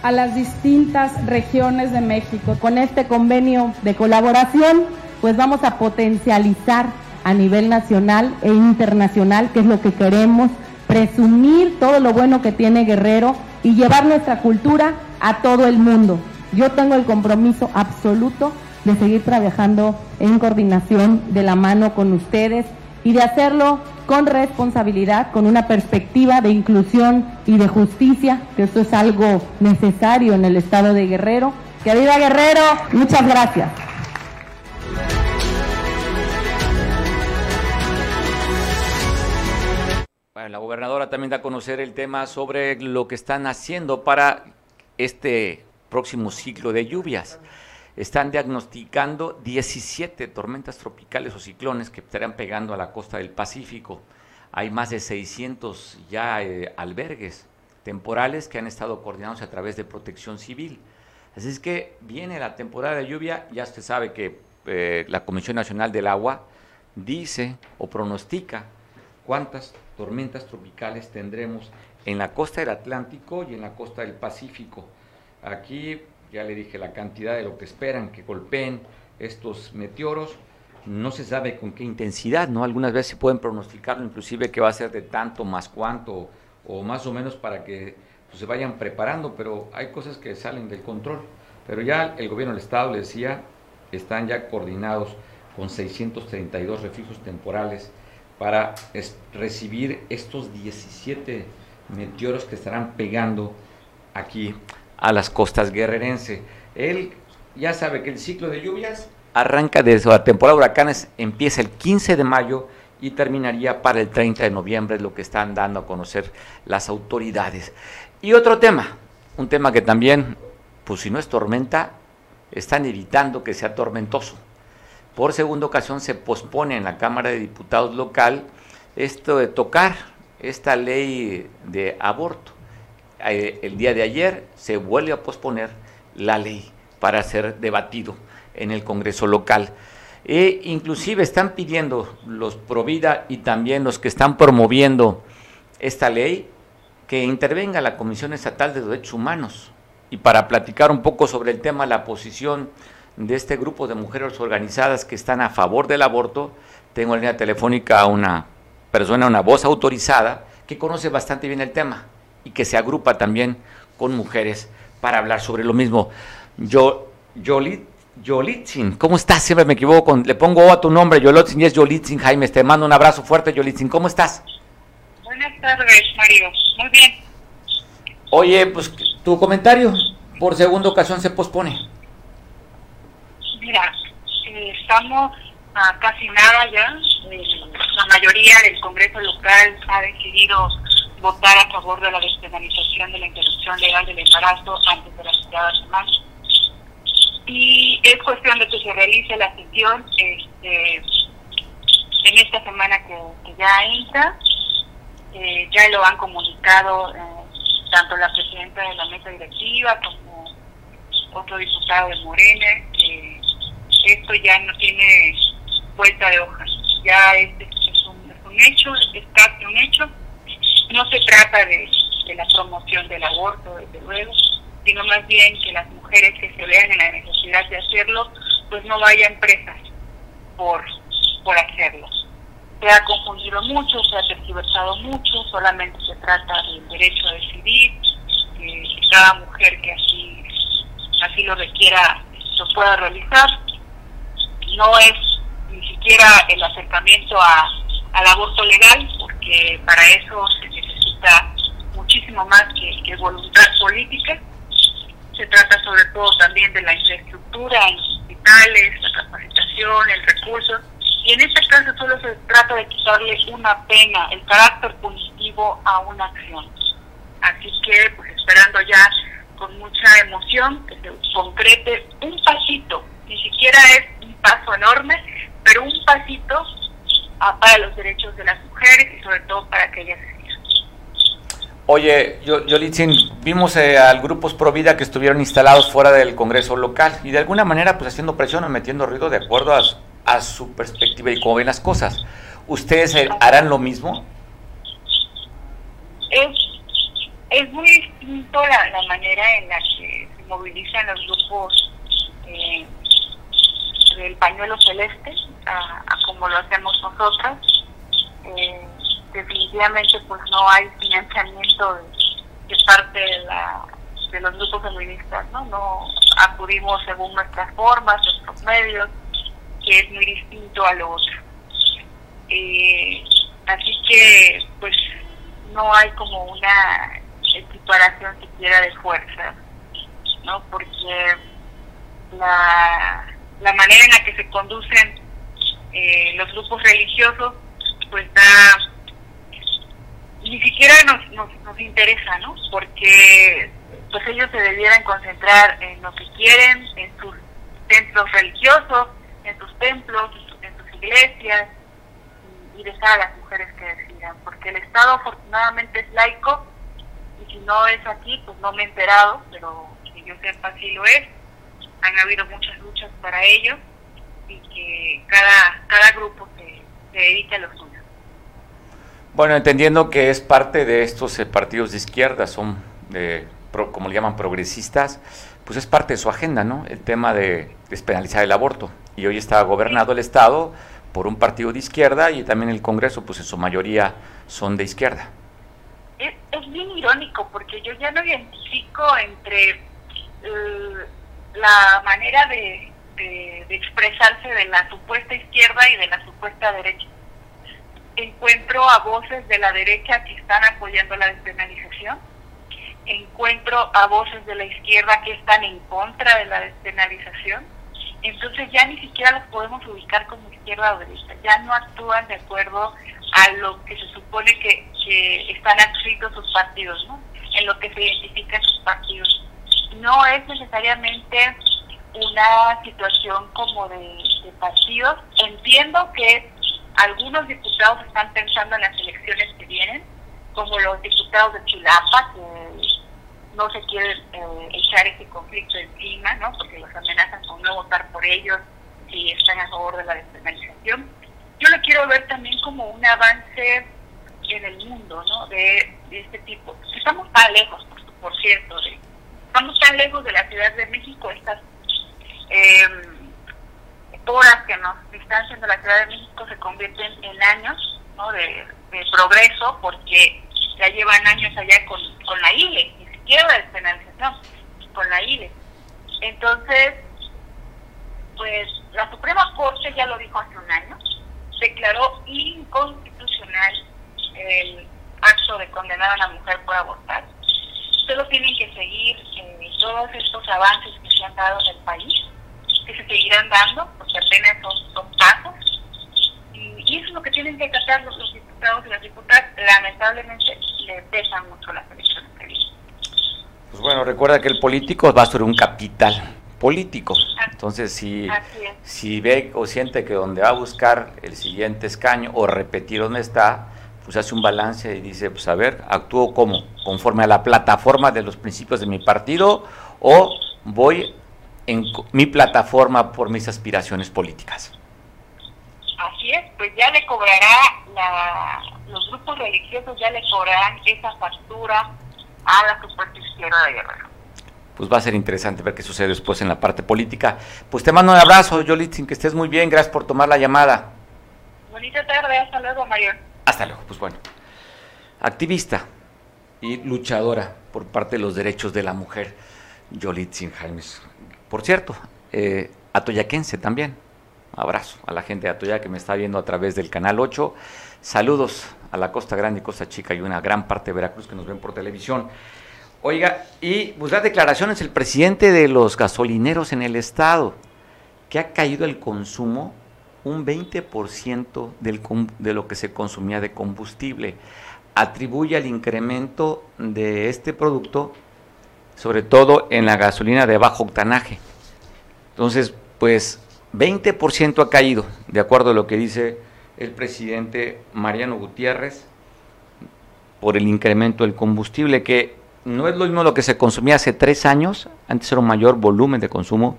a las distintas regiones de México. Con este convenio de colaboración, pues vamos a potencializar a nivel nacional e internacional, que es lo que queremos, presumir todo lo bueno que tiene Guerrero y llevar nuestra cultura a todo el mundo. Yo tengo el compromiso absoluto de seguir trabajando en coordinación de la mano con ustedes y de hacerlo con responsabilidad, con una perspectiva de inclusión y de justicia, que esto es algo necesario en el estado de Guerrero. ¡Que viva Guerrero! Muchas gracias. la gobernadora también da a conocer el tema sobre lo que están haciendo para este próximo ciclo de lluvias están diagnosticando 17 tormentas tropicales o ciclones que estarán pegando a la costa del Pacífico. Hay más de 600 ya eh, albergues temporales que han estado coordinados a través de protección civil. Así es que viene la temporada de lluvia, ya usted sabe que eh, la Comisión Nacional del Agua dice o pronostica cuántas tormentas tropicales tendremos en la costa del Atlántico y en la costa del Pacífico. Aquí ya le dije la cantidad de lo que esperan que golpeen estos meteoros, no se sabe con qué intensidad, ¿no? Algunas veces se pueden pronosticarlo, inclusive que va a ser de tanto más cuánto, o más o menos para que pues, se vayan preparando, pero hay cosas que salen del control. Pero ya el gobierno del Estado, le decía, están ya coordinados con 632 refugios temporales para recibir estos 17 meteoros que estarán pegando aquí a las costas guerrerense. Él ya sabe que el ciclo de lluvias arranca desde la temporada de huracanes, empieza el 15 de mayo y terminaría para el 30 de noviembre, es lo que están dando a conocer las autoridades. Y otro tema, un tema que también, pues si no es tormenta, están evitando que sea tormentoso. Por segunda ocasión se pospone en la Cámara de Diputados local esto de tocar esta ley de aborto. Eh, el día de ayer se vuelve a posponer la ley para ser debatido en el Congreso local. E inclusive están pidiendo los Provida y también los que están promoviendo esta ley que intervenga la Comisión Estatal de Derechos Humanos. Y para platicar un poco sobre el tema, la posición de este grupo de mujeres organizadas que están a favor del aborto, tengo en línea telefónica a una persona, una voz autorizada, que conoce bastante bien el tema y que se agrupa también con mujeres para hablar sobre lo mismo. Yo, Yolit, Yolitzin, ¿cómo estás? Siempre me equivoco, le pongo a tu nombre, Yolitzin, y es Yolitzin, Jaime, te mando un abrazo fuerte, Yolitzin, ¿cómo estás? Buenas tardes, Mario, muy bien. Oye, pues tu comentario por segunda ocasión se pospone. Mira, eh, estamos a casi nada ya, eh, la mayoría del Congreso local ha decidido votar a favor de la despenalización de la interrupción legal del embarazo antes de la citada semana. Y es cuestión de que se realice la sesión este, en esta semana que, ya entra. Eh, ya lo han comunicado eh, tanto la presidenta de la mesa directiva como otro diputado de Morena, que esto ya no tiene vuelta de hoja. Ya es, es, un, es un hecho, es casi un hecho no se trata de, la promoción del aborto, desde luego, sino más bien que las mujeres que se vean en la necesidad de hacerlo, pues no vayan presas por, por hacerlo. Se ha confundido mucho, se ha tergiversado mucho, solamente se trata del derecho a decidir, que cada mujer que así, así lo requiera lo pueda realizar. No es ni siquiera el acercamiento a, al aborto legal, porque para eso se muchísimo más que, voluntad política. Se trata sobre todo también de la infraestructura los hospitales, la capacitación, el recurso. Y en este caso solo se trata de quitarle una pena, el carácter punitivo a una acción. Así que, pues esperando ya con mucha emoción que se concrete un pasito, ni siquiera es un paso enorme, pero un pasito para los derechos de las mujeres y sobre todo para que ellas Oye, Yolitzin, vimos eh, al grupos Provida que estuvieron instalados fuera del Congreso local y de alguna manera pues haciendo presión o metiendo ruido de acuerdo a, su perspectiva y cómo ven las cosas. ¿Ustedes eh, harán lo mismo? Es, es muy distinto la, manera en la que se movilizan los grupos eh, del pañuelo celeste a, como lo hacemos nosotras. Eh, definitivamente pues no hay financiamiento de, parte de, la, de los grupos feministas, ¿no? No acudimos según nuestras formas, nuestros medios, que es muy distinto a lo otro. Eh, así que pues no hay como una equiparación siquiera de fuerza, ¿no? Porque la, la manera en la que se conducen eh, los grupos religiosos pues da ni siquiera nos, nos, nos interesa, ¿no? Porque pues ellos se debieran concentrar en lo que quieren, en sus centros religiosos, en sus templos, en sus iglesias, y dejar a las mujeres que decidan, porque el Estado afortunadamente es laico, y si no es aquí, pues no me he enterado, pero que yo sepa sí lo es. Han habido muchas luchas para ello, y que cada, cada grupo se, se dedique a lo suyo. Bueno, entendiendo que es parte de estos eh, partidos de izquierda, son, de, como le llaman, progresistas, pues es parte de su agenda, ¿no? El tema de despenalizar el aborto. Y hoy está gobernado el Estado por un partido de izquierda y también el Congreso, pues en su mayoría son de izquierda. Es, bien irónico porque yo ya no identifico entre eh, la manera de expresarse de la supuesta izquierda y de la supuesta derecha encuentro a voces de la derecha que están apoyando la despenalización, encuentro a voces de la izquierda que están en contra de la despenalización, entonces ya ni siquiera los podemos ubicar como izquierda o derecha, ya no actúan de acuerdo a lo que se supone que, están adscritos sus partidos, ¿no? en lo que se identifican sus partidos. No es necesariamente una situación como de, partidos, entiendo que algunos diputados están pensando en las elecciones que vienen, como los diputados de Chilapa, que no se quieren eh, echar ese conflicto encima, ¿no? porque los amenazan con no votar por ellos si están a favor de la despenalización. Yo lo quiero ver también como un avance en el mundo, ¿no? De, este tipo. Estamos tan lejos, por, cierto, de, estamos tan lejos de la Ciudad de México, estas eh, horas que nos distancian de la Ciudad de México se convierten en años ¿no? de, progreso porque ya llevan años allá con, con la ILE, ni siquiera la despenalización, con la ILE. Entonces, pues la Suprema Corte ya lo dijo hace un año, declaró inconstitucional el acto de condenar a la mujer por abortar. Solo tienen que seguir eh, todos estos avances que se han dado en el país, que se seguirán dando, porque apenas son, son pasos. Y, eso es lo que tienen que acatar los, diputados y las diputadas. Lamentablemente les pesan mucho las elecciones que vienen. Pues bueno, recuerda que el político va sobre un capital político. Entonces, si, si ve o siente que donde va a buscar el siguiente escaño o repetir donde está, pues hace un balance y dice, pues a ver, actúo como, conforme a la plataforma de los principios de mi partido o voy en mi plataforma por mis aspiraciones políticas. Así es, pues ya le cobrará, la, los grupos religiosos ya le cobrarán esa factura a la supuesta izquierda de Guerrero. Pues va a ser interesante ver qué sucede después en la parte política. Pues te mando un abrazo, Yolitzin, que estés muy bien, gracias por tomar la llamada. Bonita tarde, hasta luego, Mario. Hasta luego, pues bueno. Activista y luchadora por parte de los derechos de la mujer, Yolitzin Jaimes. Por cierto, eh, atoyaquense también. Abrazo a la gente de Atoya que me está viendo a través del canal 8. Saludos a la Costa Grande y Costa Chica y una gran parte de Veracruz que nos ven por televisión. Oiga, y pues las declaraciones el presidente de los gasolineros en el estado, que ha caído el consumo un 20% del, de lo que se consumía de combustible. Atribuye al incremento de este producto, sobre todo en la gasolina de bajo octanaje. Entonces, pues 20% ha caído, de acuerdo a lo que dice el presidente Mariano Gutiérrez, por el incremento del combustible, que no es lo mismo lo que se consumía hace tres años, antes era un mayor volumen de consumo,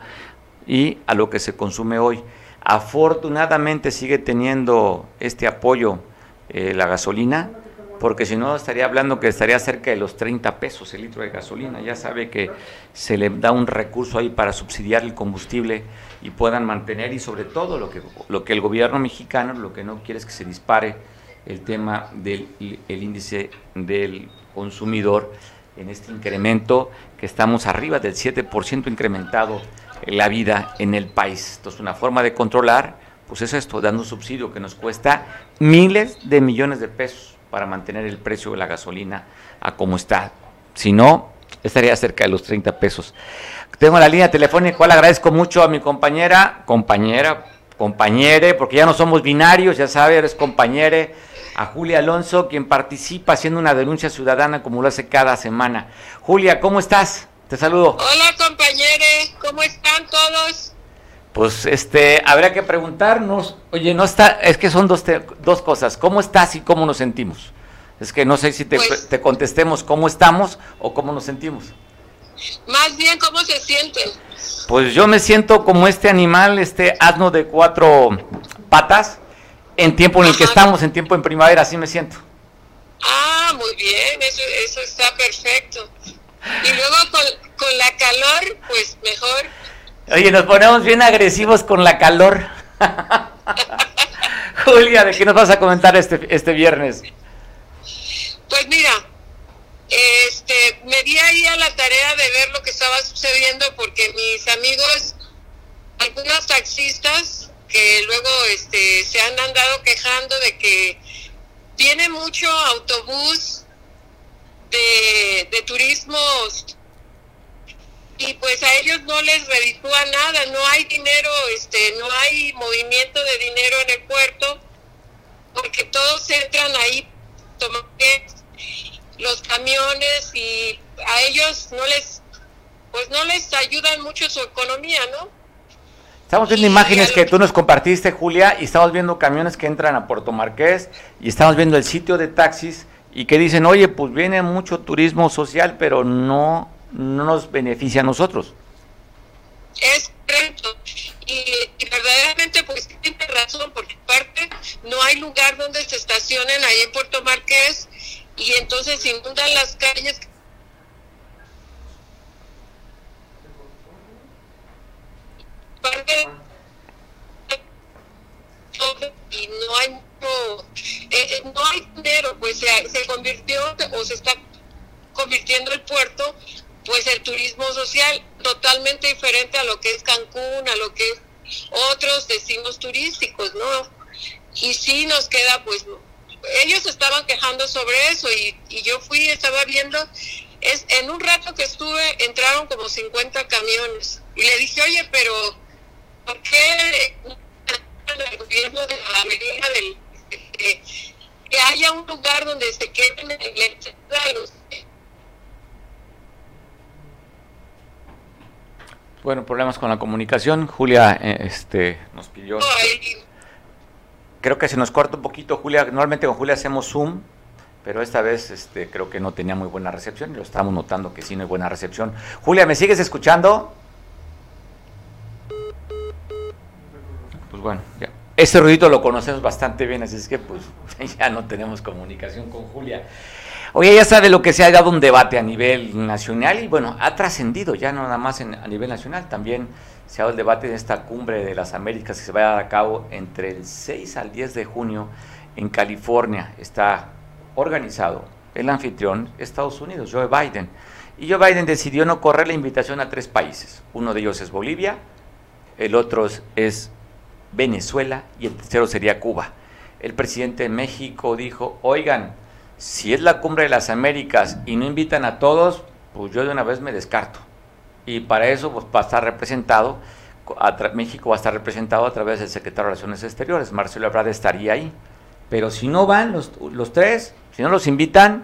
y a lo que se consume hoy. Afortunadamente sigue teniendo este apoyo eh, la gasolina, porque si no estaría hablando que estaría cerca de los 30 pesos el litro de gasolina. Ya sabe que se le da un recurso ahí para subsidiar el combustible y puedan mantener y sobre todo lo que, lo que el gobierno mexicano lo que no quiere es que se dispare el tema del el índice del consumidor en este incremento que estamos arriba del 7% incrementado la vida en el país. Entonces, una forma de controlar, pues es esto, dando un subsidio que nos cuesta miles de millones de pesos para mantener el precio de la gasolina a como está. Si no, estaría cerca de los 30 pesos. Tengo la línea telefónica, cual agradezco mucho a mi compañera, compañera, compañere, porque ya no somos binarios, ya sabe, eres compañere, a Julia Alonso, quien participa haciendo una denuncia ciudadana como lo hace cada semana. Julia, ¿cómo estás? Te saludo. Hola compañeros, ¿cómo están todos? Pues este, habría que preguntarnos, oye, no está, es que son dos, dos cosas, ¿cómo estás y cómo nos sentimos? Es que no sé si te, pues te contestemos cómo estamos o cómo nos sentimos. Más bien, ¿cómo se sienten? Pues yo me siento como este animal, este asno de cuatro patas, en tiempo en el que estamos, en tiempo en primavera, así me siento. Ah, muy bien, eso, eso está perfecto. Y luego con, la calor, pues mejor. Oye, nos ponemos bien agresivos con la calor. Julia, ¿de qué nos vas a comentar este, este viernes? Pues mira, este, me di ahí a la tarea de ver lo que estaba sucediendo porque mis amigos, algunos taxistas que luego este, se han andado quejando de que tiene mucho autobús de, de turismo y pues a ellos no les reditúa nada, no hay dinero, este, no hay movimiento de dinero en el puerto, porque todos entran ahí, toman los camiones y a ellos no les, pues no les ayudan mucho su economía, ¿no? Estamos viendo imágenes que tú nos compartiste, Julia, y estamos viendo camiones que entran a Puerto Marqués y estamos viendo el sitio de taxis y que dicen, oye, pues viene mucho turismo social, pero no, no nos beneficia a nosotros. Es correcto. Y, y, verdaderamente, pues tiene razón, porque parte no hay lugar donde se estacionen ahí en Puerto Marqués y entonces inundan las calles. Y no hay eh, eh, no hay dinero pues se, se convirtió o se está convirtiendo el puerto pues el turismo social totalmente diferente a lo que es Cancún a lo que es otros destinos turísticos no y sí nos queda pues ellos estaban quejando sobre eso y, y yo fui estaba viendo es en un rato que estuve entraron como 50 camiones y le dije oye pero ¿por qué gobierno de la del que, que haya un lugar donde se queden los Bueno, problemas con la comunicación. Julia eh, este, nos pidió... Creo que se nos corta un poquito, Julia. Normalmente con Julia hacemos Zoom, pero esta vez este, creo que no tenía muy buena recepción y lo estamos notando que sí no hay buena recepción. Julia, ¿me sigues escuchando? Pues bueno, ya. Ese ruidito lo conocemos bastante bien, así es que pues ya no tenemos comunicación con Julia. Oye, ya sabe lo que se ha dado un debate a nivel nacional y bueno, ha trascendido ya no nada más a nivel nacional, también se ha dado el debate en esta cumbre de las Américas que se va a dar a cabo entre el 6 al 10 de junio en California. Está organizado el anfitrión Estados Unidos, Joe Biden. Y Joe Biden decidió no correr la invitación a tres países. Uno de ellos es Bolivia, el otro es Venezuela y el tercero sería Cuba. El presidente de México dijo, oigan, si es la cumbre de las Américas y no invitan a todos, pues yo de una vez me descarto. Y para eso pues, va a estar representado, México va a estar representado a través del secretario de Relaciones Exteriores, Marcelo Ebrard estaría ahí. Pero si no van los, los tres, si no los invitan,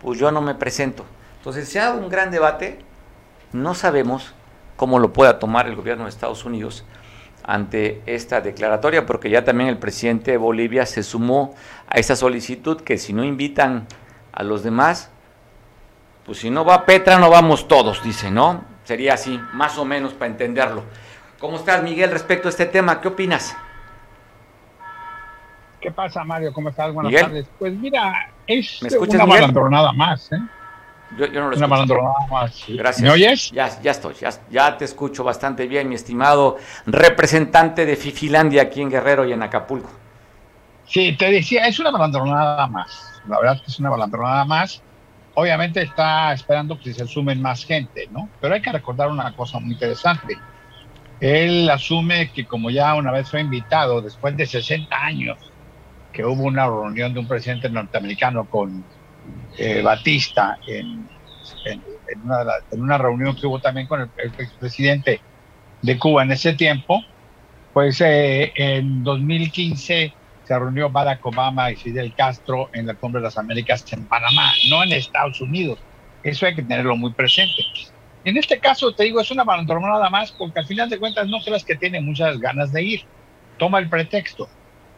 pues yo no me presento. Entonces se ha un gran debate, no sabemos cómo lo pueda tomar el gobierno de Estados Unidos ante esta declaratoria, porque ya también el presidente de Bolivia se sumó a esa solicitud que si no invitan a los demás, pues si no va Petra, no vamos todos, dice, ¿no? Sería así, más o menos para entenderlo. ¿Cómo estás, Miguel, respecto a este tema? ¿Qué opinas? ¿Qué pasa, Mario? ¿Cómo estás? Buenas tardes. Pues mira, es una malandronada más, ¿eh? Yo, no lo más. Gracias. ¿Me oyes? Ya, ya estoy, ya, ya, te escucho bastante bien, mi estimado representante de Fifilandia aquí en Guerrero y en Acapulco. Sí, te decía, es una malandronada más. La verdad es que es una malandronada más. Obviamente está esperando que se sumen más gente, ¿no? Pero hay que recordar una cosa muy interesante. Él asume que como ya una vez fue invitado, después de 60 años, que hubo una reunión de un presidente norteamericano con eh, Batista en, en, una, en, una, reunión que hubo también con el, expresidente de Cuba en ese tiempo, pues eh, en 2015 se reunió Barack Obama y Fidel Castro en la Cumbre de las Américas en Panamá, no en Estados Unidos. Eso hay que tenerlo muy presente. En este caso, te digo, es una nada más porque al final de cuentas no creas que tiene muchas ganas de ir. Toma el pretexto.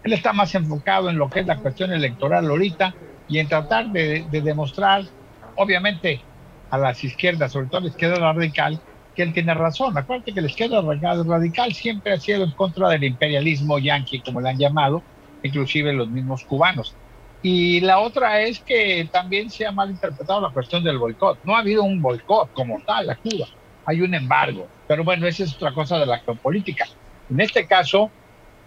Él está más enfocado en lo que es la cuestión electoral ahorita y en tratar de, de demostrar, obviamente, a las izquierdas, sobre todo a la izquierda radical, que él tiene razón. Acuérdate que la izquierda radical siempre ha sido en contra del imperialismo yanqui, como le han llamado, inclusive los mismos cubanos. Y la otra es que también se ha malinterpretado la cuestión del boicot. No ha habido un boicot como tal a Cuba, hay un embargo. Pero bueno, esa es otra cosa de la política. En este caso,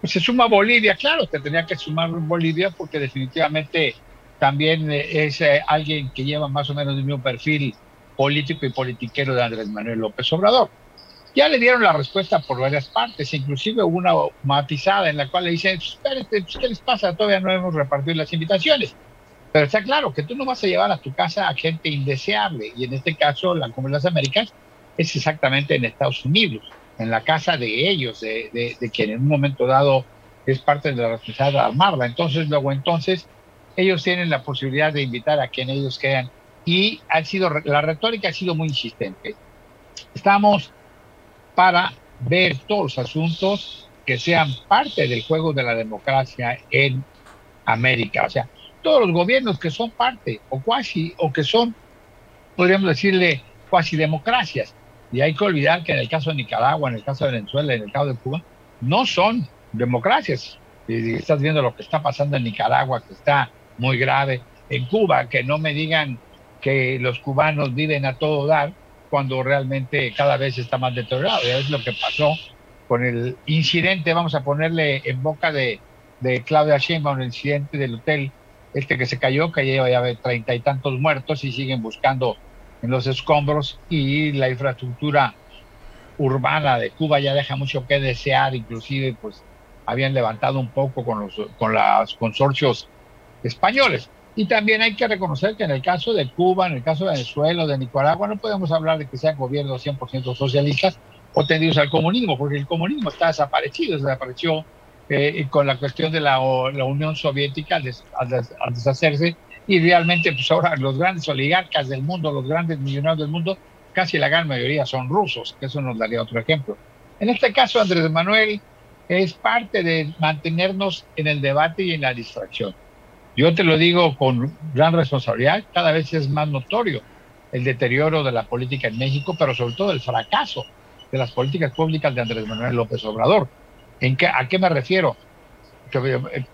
pues se suma Bolivia, claro, te tenía que sumar Bolivia porque definitivamente también eh, es eh, alguien que lleva más o menos el mismo perfil político y politiquero de Andrés Manuel López Obrador. Ya le dieron la respuesta por varias partes, inclusive una matizada en la cual le dicen, espérate, pues, ¿qué les pasa? Todavía no hemos repartido las invitaciones. Pero está claro que tú no vas a llevar a tu casa a gente indeseable, y en este caso la Cumbre de las Américas es exactamente en Estados Unidos, en la casa de ellos, de, de, quien en un momento dado es parte de la responsabilidad de armarla. Entonces, luego entonces, ellos tienen la posibilidad de invitar a quien ellos quieran, y ha sido, la retórica ha sido muy insistente. Estamos para ver todos los asuntos que sean parte del juego de la democracia en América. O sea, todos los gobiernos que son parte o cuasi, o que son, podríamos decirle, cuasi democracias. Y hay que olvidar que en el caso de Nicaragua, en el caso de Venezuela, en el caso de Cuba, no son democracias. Y estás viendo lo que está pasando en Nicaragua, que está muy grave. En Cuba, que no me digan que los cubanos viven a todo dar, cuando realmente cada vez está más deteriorado. es lo que pasó con el incidente, vamos a ponerle en boca de, de Claudia Sheinbaum, el incidente del hotel este que se cayó, que lleva ya treinta y tantos muertos y siguen buscando en los escombros y la infraestructura urbana de Cuba ya deja mucho que desear, inclusive pues habían levantado un poco con los con los consorcios españoles. Y también hay que reconocer que en el caso de Cuba, en el caso de Venezuela, de Nicaragua, no podemos hablar de que sean gobiernos 100% socialistas o tendidos al comunismo, porque el comunismo está desaparecido, desapareció eh, con la cuestión de la, Unión Soviética al, deshacerse y realmente pues ahora los grandes oligarcas del mundo, los grandes millonarios del mundo, casi la gran mayoría son rusos, que eso nos daría otro ejemplo. En este caso, Andrés Manuel es parte de mantenernos en el debate y en la distracción. Yo te lo digo con gran responsabilidad, cada vez es más notorio el deterioro de la política en México, pero sobre todo el fracaso de las políticas públicas de Andrés Manuel López Obrador. ¿En qué, ¿A qué me refiero? Eh,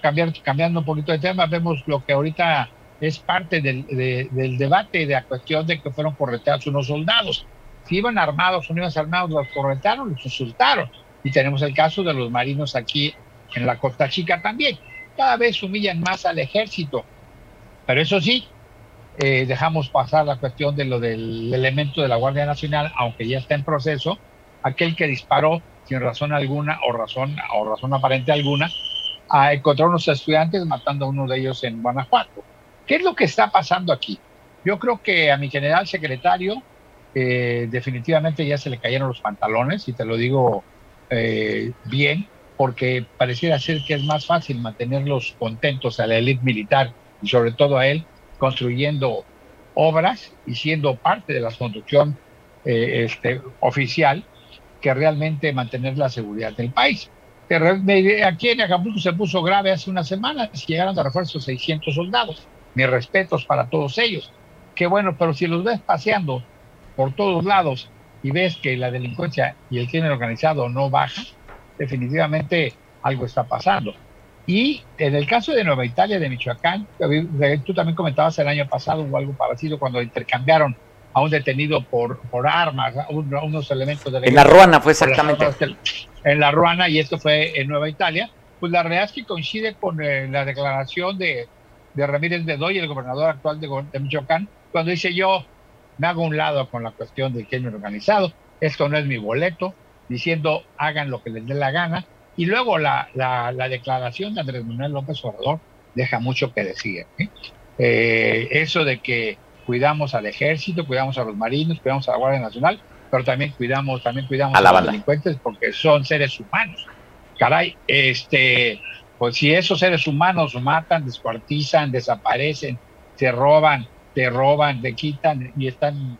cambiando un poquito de tema, vemos lo que ahorita es parte del, del debate de la cuestión de que fueron correteados unos soldados. Si iban armados o iban armados, los corretearon, los insultaron. Y tenemos el caso de los marinos aquí en la Costa Chica también cada vez humillan más al ejército. Pero eso sí, eh, dejamos pasar la cuestión de lo del elemento de la Guardia Nacional, aunque ya está en proceso, aquel que disparó sin razón alguna o razón, o razón aparente alguna, a encontrar unos estudiantes matando a uno de ellos en Guanajuato. ¿Qué es lo que está pasando aquí? Yo creo que a mi general secretario eh, definitivamente ya se le cayeron los pantalones, y te lo digo eh, bien, porque pareciera ser que es más fácil mantenerlos contentos a la élite militar y sobre todo a él construyendo obras y siendo parte de la construcción eh, este, oficial que realmente mantener la seguridad del país. Aquí en Acapulco se puso grave hace unas semanas, llegaron de refuerzo 600 soldados. Mis respetos para todos ellos. Qué bueno, pero si los ves paseando por todos lados y ves que la delincuencia y el crimen organizado no bajan, definitivamente algo está pasando. Y en el caso de Nueva Italia, de Michoacán, tú también comentabas el año pasado o algo parecido cuando intercambiaron a un detenido por, por armas, unos elementos de... En la Ruana fue exactamente. En la Ruana, y esto fue en Nueva Italia, pues la realidad es que coincide con eh, la declaración de, de Ramírez Bedoy, el gobernador actual de, de, Michoacán, cuando dice yo me hago un lado con la cuestión del crimen organizado, esto no es mi boleto, diciendo hagan lo que les dé la gana. Y luego la, la, declaración de Andrés Manuel López Obrador deja mucho que decir. ¿eh? Eh, eso de que cuidamos al ejército, cuidamos a los marinos, cuidamos a la Guardia Nacional, pero también cuidamos, también cuidamos a, los delincuentes porque son seres humanos. Caray, este, pues si esos seres humanos matan, descuartizan, desaparecen, se roban, te roban, te quitan y están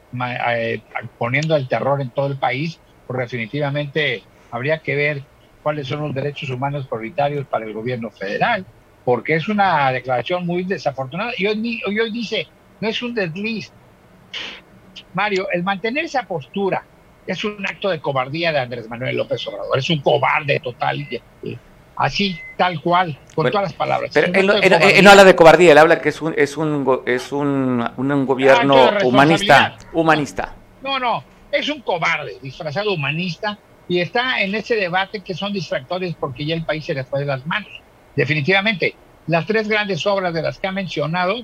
eh, poniendo el terror en todo el país, pues definitivamente habría que ver cuáles son los derechos humanos prioritarios para el gobierno federal, porque es una declaración muy desafortunada. Y hoy, hoy dice, no es un desliz. Mario, el mantener esa postura es un acto de cobardía de Andrés Manuel López Obrador, es un cobarde total, así, tal cual, con todas las palabras. Pero él, no habla de cobardía, él habla que es un, es un, es un, un gobierno humanista, humanista. No, no, es un cobarde disfrazado humanista y está en ese debate que son distractores porque ya el país se le fue de las manos. Definitivamente, las tres grandes obras de las que ha mencionado,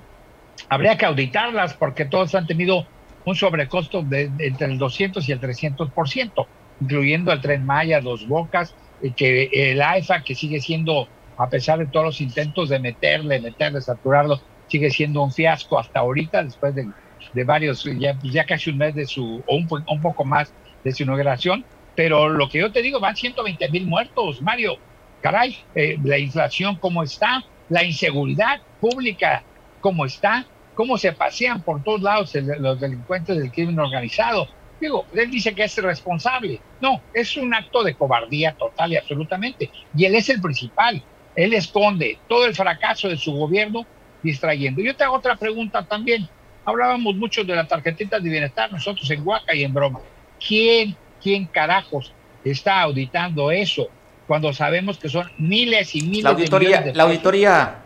habría que auditarlas porque todas han tenido un sobrecosto de, entre el 200 y el 300%, incluyendo el Tren Maya, Dos Bocas, y que el AIFA, que sigue siendo, a pesar de todos los intentos de meterle, meterle, saturarlo, sigue siendo un fiasco hasta ahorita, después de de varios, ya, casi un mes de su, o un, un, poco más de su inauguración, pero lo que yo te digo, van 120 mil muertos, Mario. Caray, eh, la inflación cómo está, la inseguridad pública cómo está, cómo se pasean por todos lados los delincuentes del crimen organizado. Digo, él dice que es responsable. No, es un acto de cobardía total y absolutamente. Y él es el principal. Él esconde todo el fracaso de su gobierno distrayendo. Yo te hago otra pregunta también hablábamos mucho de la tarjetita de bienestar, nosotros en Huaca y en broma. ¿Quién, quién carajos está auditando eso? cuando sabemos que son miles y miles la auditoría, de La auditoría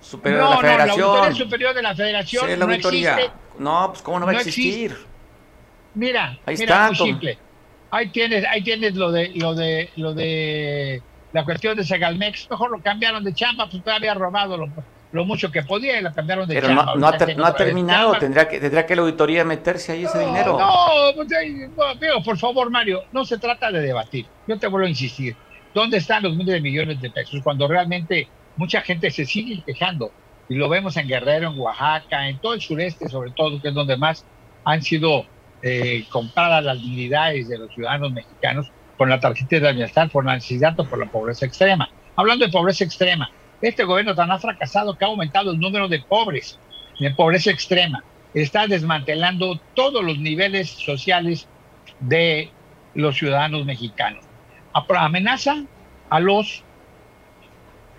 superior no, de la federación. No, la auditoría superior de la federación sí, la no auditoría. existe. No, pues cómo no va No a existir. existe. Mira, Ahí mira, está, muy simple. Ahí tienes, ahí tienes lo de, lo de, lo de la cuestión de Segalmex. Mejor lo cambiaron de chamba, pues había robado lo, lo mucho que podía y lo cambiaron de Pero chamba. no, no, ha, ter- no ha terminado, tendrá que, tendrá que la auditoría meterse ahí ese dinero. No, pues, no, digo, por favor, Mario, no se trata de debatir. Yo te vuelvo a insistir. ¿Dónde están los miles de millones de pesos cuando realmente mucha gente se sigue quejando? Y lo vemos en Guerrero, en Oaxaca, en todo el sureste, sobre todo, que es donde más han sido eh, compradas las dignidades de los ciudadanos mexicanos con la tarjeta de bienestar por la necesidad o por la pobreza extrema. Hablando de pobreza extrema, este gobierno tan ha fracasado que ha aumentado el número de pobres, de pobreza extrema. Está desmantelando todos los niveles sociales de los ciudadanos mexicanos. Amenaza a los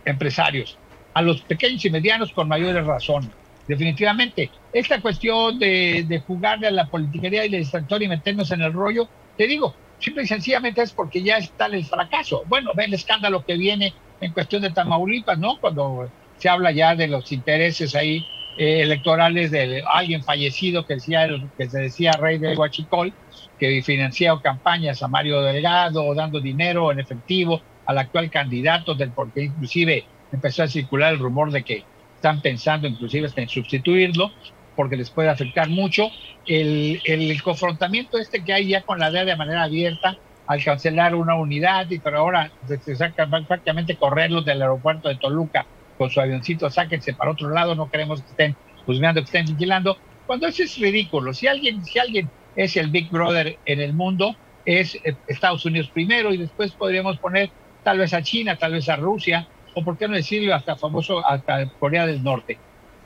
empresarios, a los pequeños y medianos con mayores razones. Definitivamente, esta cuestión de, jugarle a la politiquería y la distractoria y meternos en el rollo, te digo, simple y sencillamente es porque ya está el fracaso. Bueno, ve el escándalo que viene en cuestión de Tamaulipas, ¿no? Cuando se habla ya de los intereses ahí eh, electorales de alguien fallecido que, decía, que se decía rey de Huachicol, que financiaba campañas a Mario Delgado, dando dinero en efectivo al actual candidato, del porque inclusive empezó a circular el rumor de que están pensando inclusive en sustituirlo, porque les puede afectar mucho. El, el confrontamiento este que hay ya con la DEA de manera abierta al cancelar una unidad, y pero ahora se sacan prácticamente correrlos del aeropuerto de Toluca con su avioncito, sáquense para otro lado, no queremos que estén juzgando, que estén vigilando, cuando eso es ridículo. Si alguien, si alguien es el Big Brother en el mundo, es eh, Estados Unidos primero y después podríamos poner tal vez a China, tal vez a Rusia, o por qué no decirlo hasta famoso, hasta Corea del Norte,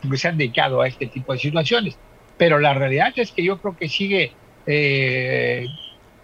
que se han dedicado a este tipo de situaciones. Pero la realidad es que yo creo que sigue eh,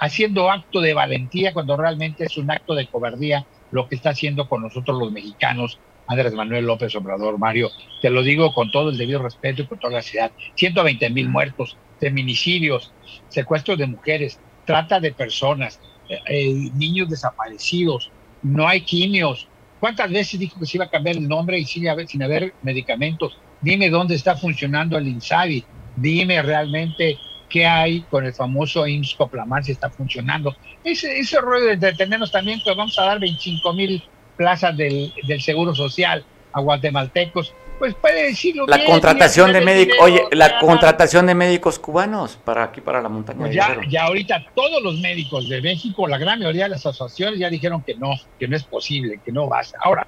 haciendo acto de valentía cuando realmente es un acto de cobardía lo que está haciendo con nosotros los mexicanos Andrés Manuel López Obrador, Mario, te lo digo con todo el debido respeto y con toda la ciudad, 120 mil muertos, feminicidios, secuestros de mujeres, trata de personas, eh, eh, niños desaparecidos, no hay quimios. ¿Cuántas veces dijo que se iba a cambiar el nombre y sin haber, sin haber medicamentos? Dime dónde está funcionando el INSABI, dime realmente qué hay con el famoso IMSS Coplamar, si está funcionando. Ese, ese rollo de entretenernos también, pues vamos a dar 25 mil plazas del, del Seguro Social a guatemaltecos, pues puede decirlo La bien, contratación de médicos, oye, la ya, contratación de médicos cubanos para aquí, para la montaña pues ya, ya ahorita todos los médicos de México, la gran mayoría de las asociaciones ya dijeron que no, que no es posible, que no basta. Ahora,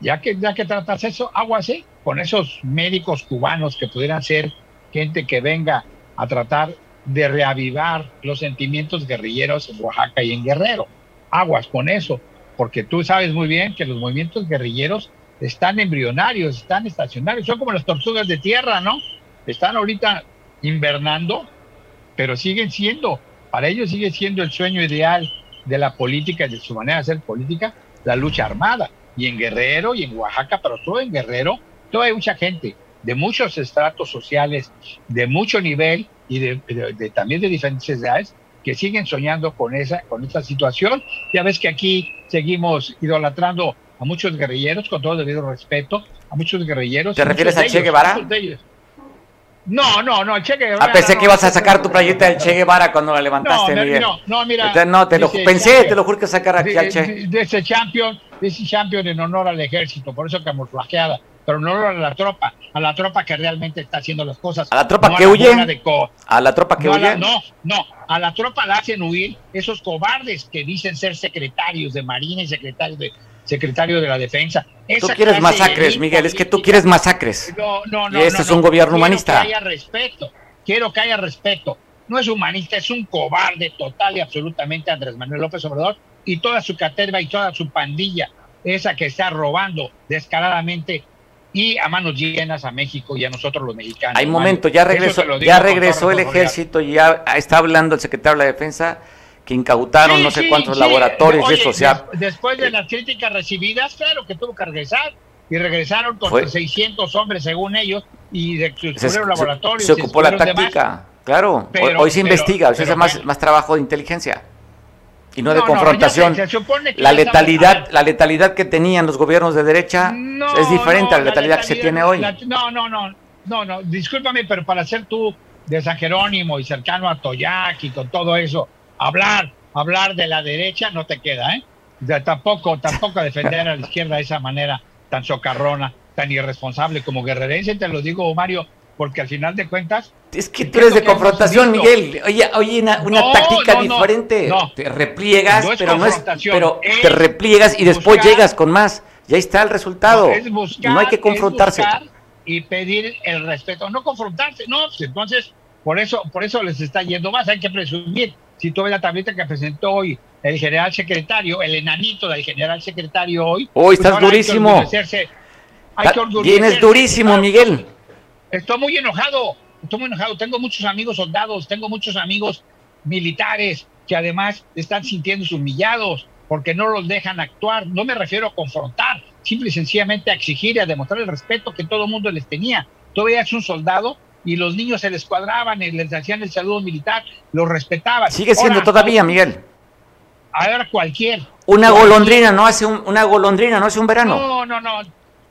ya que, ya que tratas eso, aguase con esos médicos cubanos que pudieran ser gente que venga a tratar de reavivar los sentimientos guerrilleros en Oaxaca y en Guerrero. Aguas con eso, porque tú sabes muy bien que los movimientos guerrilleros están embrionarios, están estacionarios, son como las tortugas de tierra, ¿no? Están ahorita invernando, pero siguen siendo, para ellos sigue siendo el sueño ideal de la política y de su manera de hacer política, la lucha armada. Y en Guerrero y en Oaxaca, pero todo en Guerrero, todavía hay mucha gente de muchos estratos sociales, de mucho nivel y de, de- de- también de diferentes edades que siguen soñando con esa, con esa situación. Ya ves que aquí seguimos idolatrando a muchos guerrilleros, con todo debido respeto, a muchos guerrilleros. ¿Te refieres a Che Guevara? No, no, no, Che Guevara. Ah, pensé no, que ibas a sacar tu playita del Che Guevara cuando la levantaste, no, Miguel. no, no, mira. Entonces, no, te lo pensé, champion, te lo juro que sacar aquí de, al Che. de ese champion, de ese champion en honor al ejército, por eso camuflajeada, pero honor a la tropa, a la tropa que realmente está haciendo las cosas. ¿A la tropa no que la huye? A la tropa que no, a la- huye. no, no, a la tropa la hacen huir esos cobardes que dicen ser secretarios de Marina y secretarios de secretario de la defensa. Tú Esa quieres clase de masacres, Miguel, es que tú quieres masacres. no, no, no. Y este no, es un no. gobierno Quiero humanista. que haya respeto. Quiero que haya respeto. No es humanista, es un cobarde total y absolutamente Andrés Manuel López Obrador y toda su caterva y toda su pandilla, esa que está robando descaradamente y a manos llenas a México y a nosotros los mexicanos. Hay momento, ya regresó, ya regresó el ejército y ya está hablando el secretario de la defensa que incautaron Sí, no sé sí, cuántos sí. laboratorios Oye, eso, o sea, des- después de las críticas recibidas, claro que tuvo que regresar. Y regresaron con Fue- 600 hombres, según ellos, y descubrieron se- laboratorios. se ocupó la táctica, claro, hoy- Pero- hoy, se pero- investiga, hoy se hace pero más, más trabajo de inteligencia. Y no de No, confrontación. se la letalidad, la letalidad que tenían los gobiernos de derecha No, es diferente a la letalidad que se tiene hoy. la- no, no, no, no, no, discúlpame, pero para ser tú de San Jerónimo y cercano a Toyac y con todo eso, hablar, hablar de la derecha no te queda, ¿eh? Tampoco, tampoco defender a la izquierda de esa manera tan socarrona, tan irresponsable como guerrerense, te lo digo, Mario, porque al final de cuentas... Es que tú eres de confrontación, Miguel. Oye, oye una, una No, táctica no, diferente. no. Te repliegas, pero no es, pero es te repliegas y después buscar- llegas con más. Y ahí está el resultado. No, es buscar, no hay que confrontarse. y pedir el respeto, no confrontarse, no, pues entonces por eso, por eso les está yendo más, hay que presumir. Si tú ves la tablita que presentó hoy el general secretario, el enanito del general secretario hoy. Hoy pues estás ahora hay que durísimo. hay que. Vienes durísimo, Miguel. Estoy muy enojado, estoy muy enojado. Tengo muchos amigos soldados, tengo muchos amigos militares que además están sintiéndose humillados porque no los dejan actuar. No me refiero a confrontar, simple y sencillamente a exigir y a demostrar el respeto que todo el mundo les tenía. Tú veías un soldado y los niños se les cuadraban y les hacían el saludo militar, los respetaban. Sigue siendo Ahora, todavía, Miguel. Ahora cualquier. Una golondrina no hace un, una golondrina no hace un verano. no, no, no.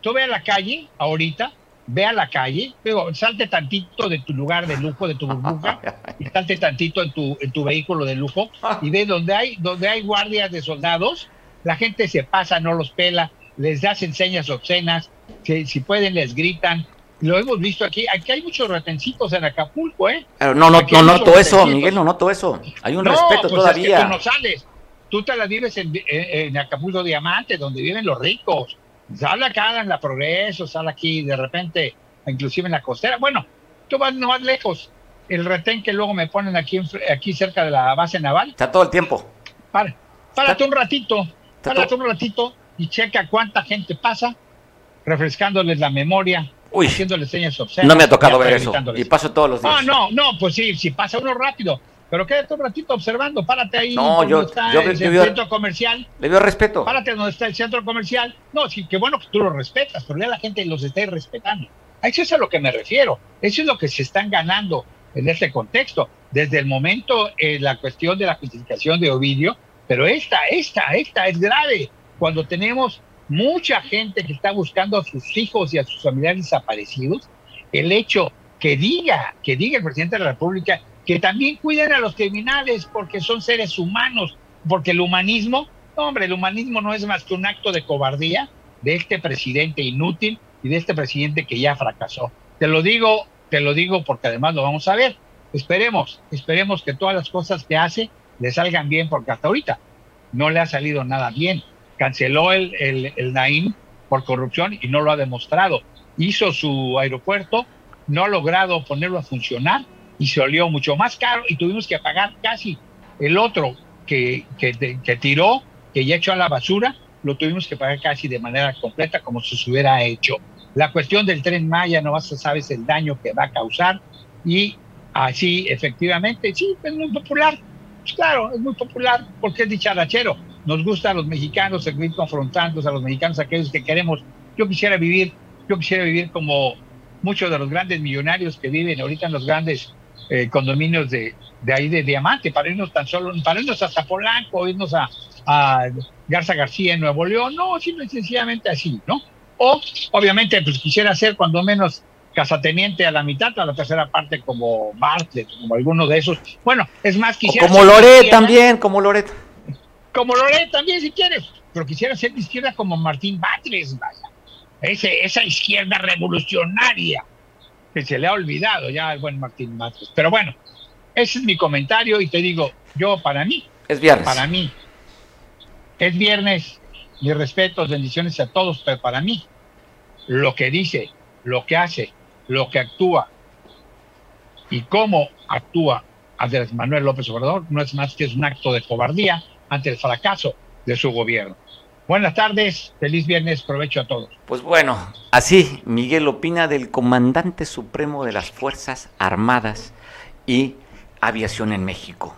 Tú ve a la calle ahorita, ve a la calle, digo, salte tantito de tu lugar de lujo, de tu burbuja, y salte tantito en tu, en tu vehículo de lujo, y ve donde hay, donde hay guardias de soldados, la gente se pasa, no los pela, les das enseñas obscenas, que si pueden les gritan. Lo hemos visto aquí, aquí hay muchos retencitos en Acapulco, ¿eh? Pero no, no, no noto eso. Miguel, no noto eso. Hay un No, respeto pues es que todavía. tú no sales. Tú te la vives en, en- en Acapulco Diamante, donde viven los ricos. Sale acá en la Progreso, sale aquí de repente, inclusive en la costera. Bueno, tú vas no más lejos. El retén que luego me ponen aquí, aquí cerca de la base naval. Está todo el tiempo. Para, párate un ratito, párate un ratito y checa cuánta gente pasa, refrescándoles la memoria, Uy, haciéndoles señas obscenas. No me ha tocado ver eso. Y paso todos los días. Ah, no, no, pues sí, sí pasa uno rápido. Pero quédate un ratito observando, párate ahí No, donde yo- está yo- el, yo- el yo- centro comercial. Le veo respeto. Párate donde está el centro comercial. No, sí, qué bueno que tú lo respetas, pero ya la gente los está respetando. A eso es a lo que me refiero. Eso es lo que se están ganando en este contexto. Desde el momento, eh, la cuestión de la justificación de Ovidio, pero esta, esta, esta es grave. Cuando tenemos mucha gente que está buscando a sus hijos y a sus familiares desaparecidos, el hecho que diga, que diga el presidente de la República que también cuiden a los criminales porque son seres humanos, porque el humanismo, hombre, el humanismo no es más que un acto de cobardía de este presidente inútil y de este presidente que ya fracasó. Te lo digo, te lo digo porque además lo vamos a ver. Esperemos, esperemos que todas las cosas que hace le salgan bien porque hasta ahorita no le ha salido nada bien. Canceló el, el, el Naim por corrupción y no lo ha demostrado. Hizo su aeropuerto, no ha logrado ponerlo a funcionar y se olió mucho más caro y tuvimos que pagar casi el otro que, que, tiró, que ya echó a la basura, lo tuvimos que pagar casi de manera completa como si se hubiera hecho. La cuestión del tren Maya, no vas a sabes el daño que va a causar y así efectivamente, sí, es muy popular. Pues claro, es muy popular porque es dicharachero. Nos gusta a los mexicanos seguir confrontando a los mexicanos, aquellos que queremos. Yo quisiera vivir, yo quisiera vivir como muchos de los grandes millonarios que viven ahorita en los grandes eh, condominios de, de ahí de Diamante, para irnos tan solo, para irnos hasta Polanco, irnos a, a Garza García en Nuevo León, no, y sencillamente así, ¿no? O, obviamente, pues quisiera ser cuando menos casateniente a la mitad, a la tercera parte como Bartlett, como alguno de esos. Bueno, es más, O quisiera como ser de Loret también, como Loret. Como Loret también, si quieres, pero quisiera ser de izquierda como Martín Batres, vaya. Ese, esa izquierda revolucionaria que se le ha olvidado ya al buen Martín Batres. Pero bueno, ese es mi comentario y te digo, yo para mí, Es viernes. para mí, es viernes, mis respetos, bendiciones a todos, pero para mí, lo que dice, lo que hace, lo que actúa y cómo actúa Andrés Manuel López Obrador no es más que es un acto de cobardía ante el fracaso de su gobierno. Buenas tardes, feliz viernes, provecho a todos. Pues bueno, así Miguel opina del comandante supremo de las Fuerzas Armadas y Aviación en México.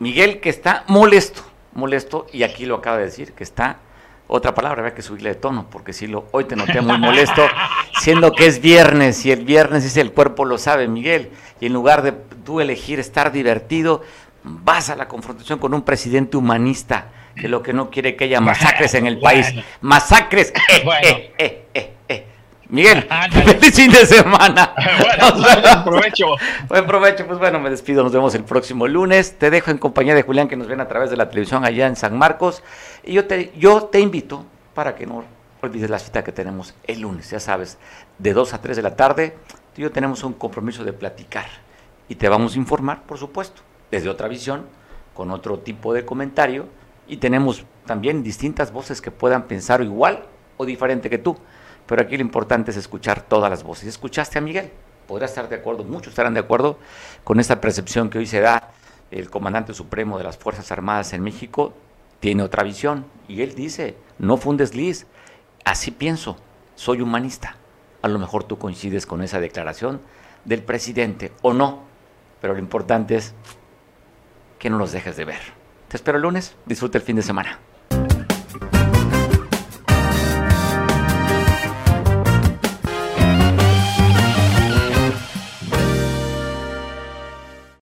Miguel que está molesto, molesto, y aquí lo acaba de decir, que está, otra palabra, había que subirle de tono, porque si lo, hoy te noté muy molesto, siendo que es viernes, y el viernes es el cuerpo lo sabe, Miguel, y en lugar de tú elegir estar divertido, vas a la confrontación con un presidente humanista que lo que no quiere que haya masacres en el país. Masacres. Eh, eh, eh, eh, eh. Miguel, feliz fin de semana. buen provecho. Buen provecho. Pues bueno, me despido. Nos vemos el próximo lunes. Te dejo en compañía de Julián, que nos ven a través de la televisión allá en San Marcos. Y yo te, yo te invito para que no olvides la cita que tenemos el lunes. Ya sabes, de 2 a 3 de la tarde, tú y yo tenemos un compromiso de platicar. Y te vamos a informar, por supuesto, desde otra visión, con otro tipo de comentario. Y tenemos también distintas voces que puedan pensar igual o diferente que tú. Pero aquí lo importante es escuchar todas las voces. ¿Escuchaste a Miguel? Podrá estar de acuerdo, muchos estarán de acuerdo con esta percepción que hoy se da. El comandante supremo de las Fuerzas Armadas en México tiene otra visión. Y él dice, no fue un desliz. Así pienso, soy humanista. A lo mejor tú coincides con esa declaración del presidente o no. Pero lo importante es que no los dejes de ver. Te espero el lunes. Disfruta el fin de semana.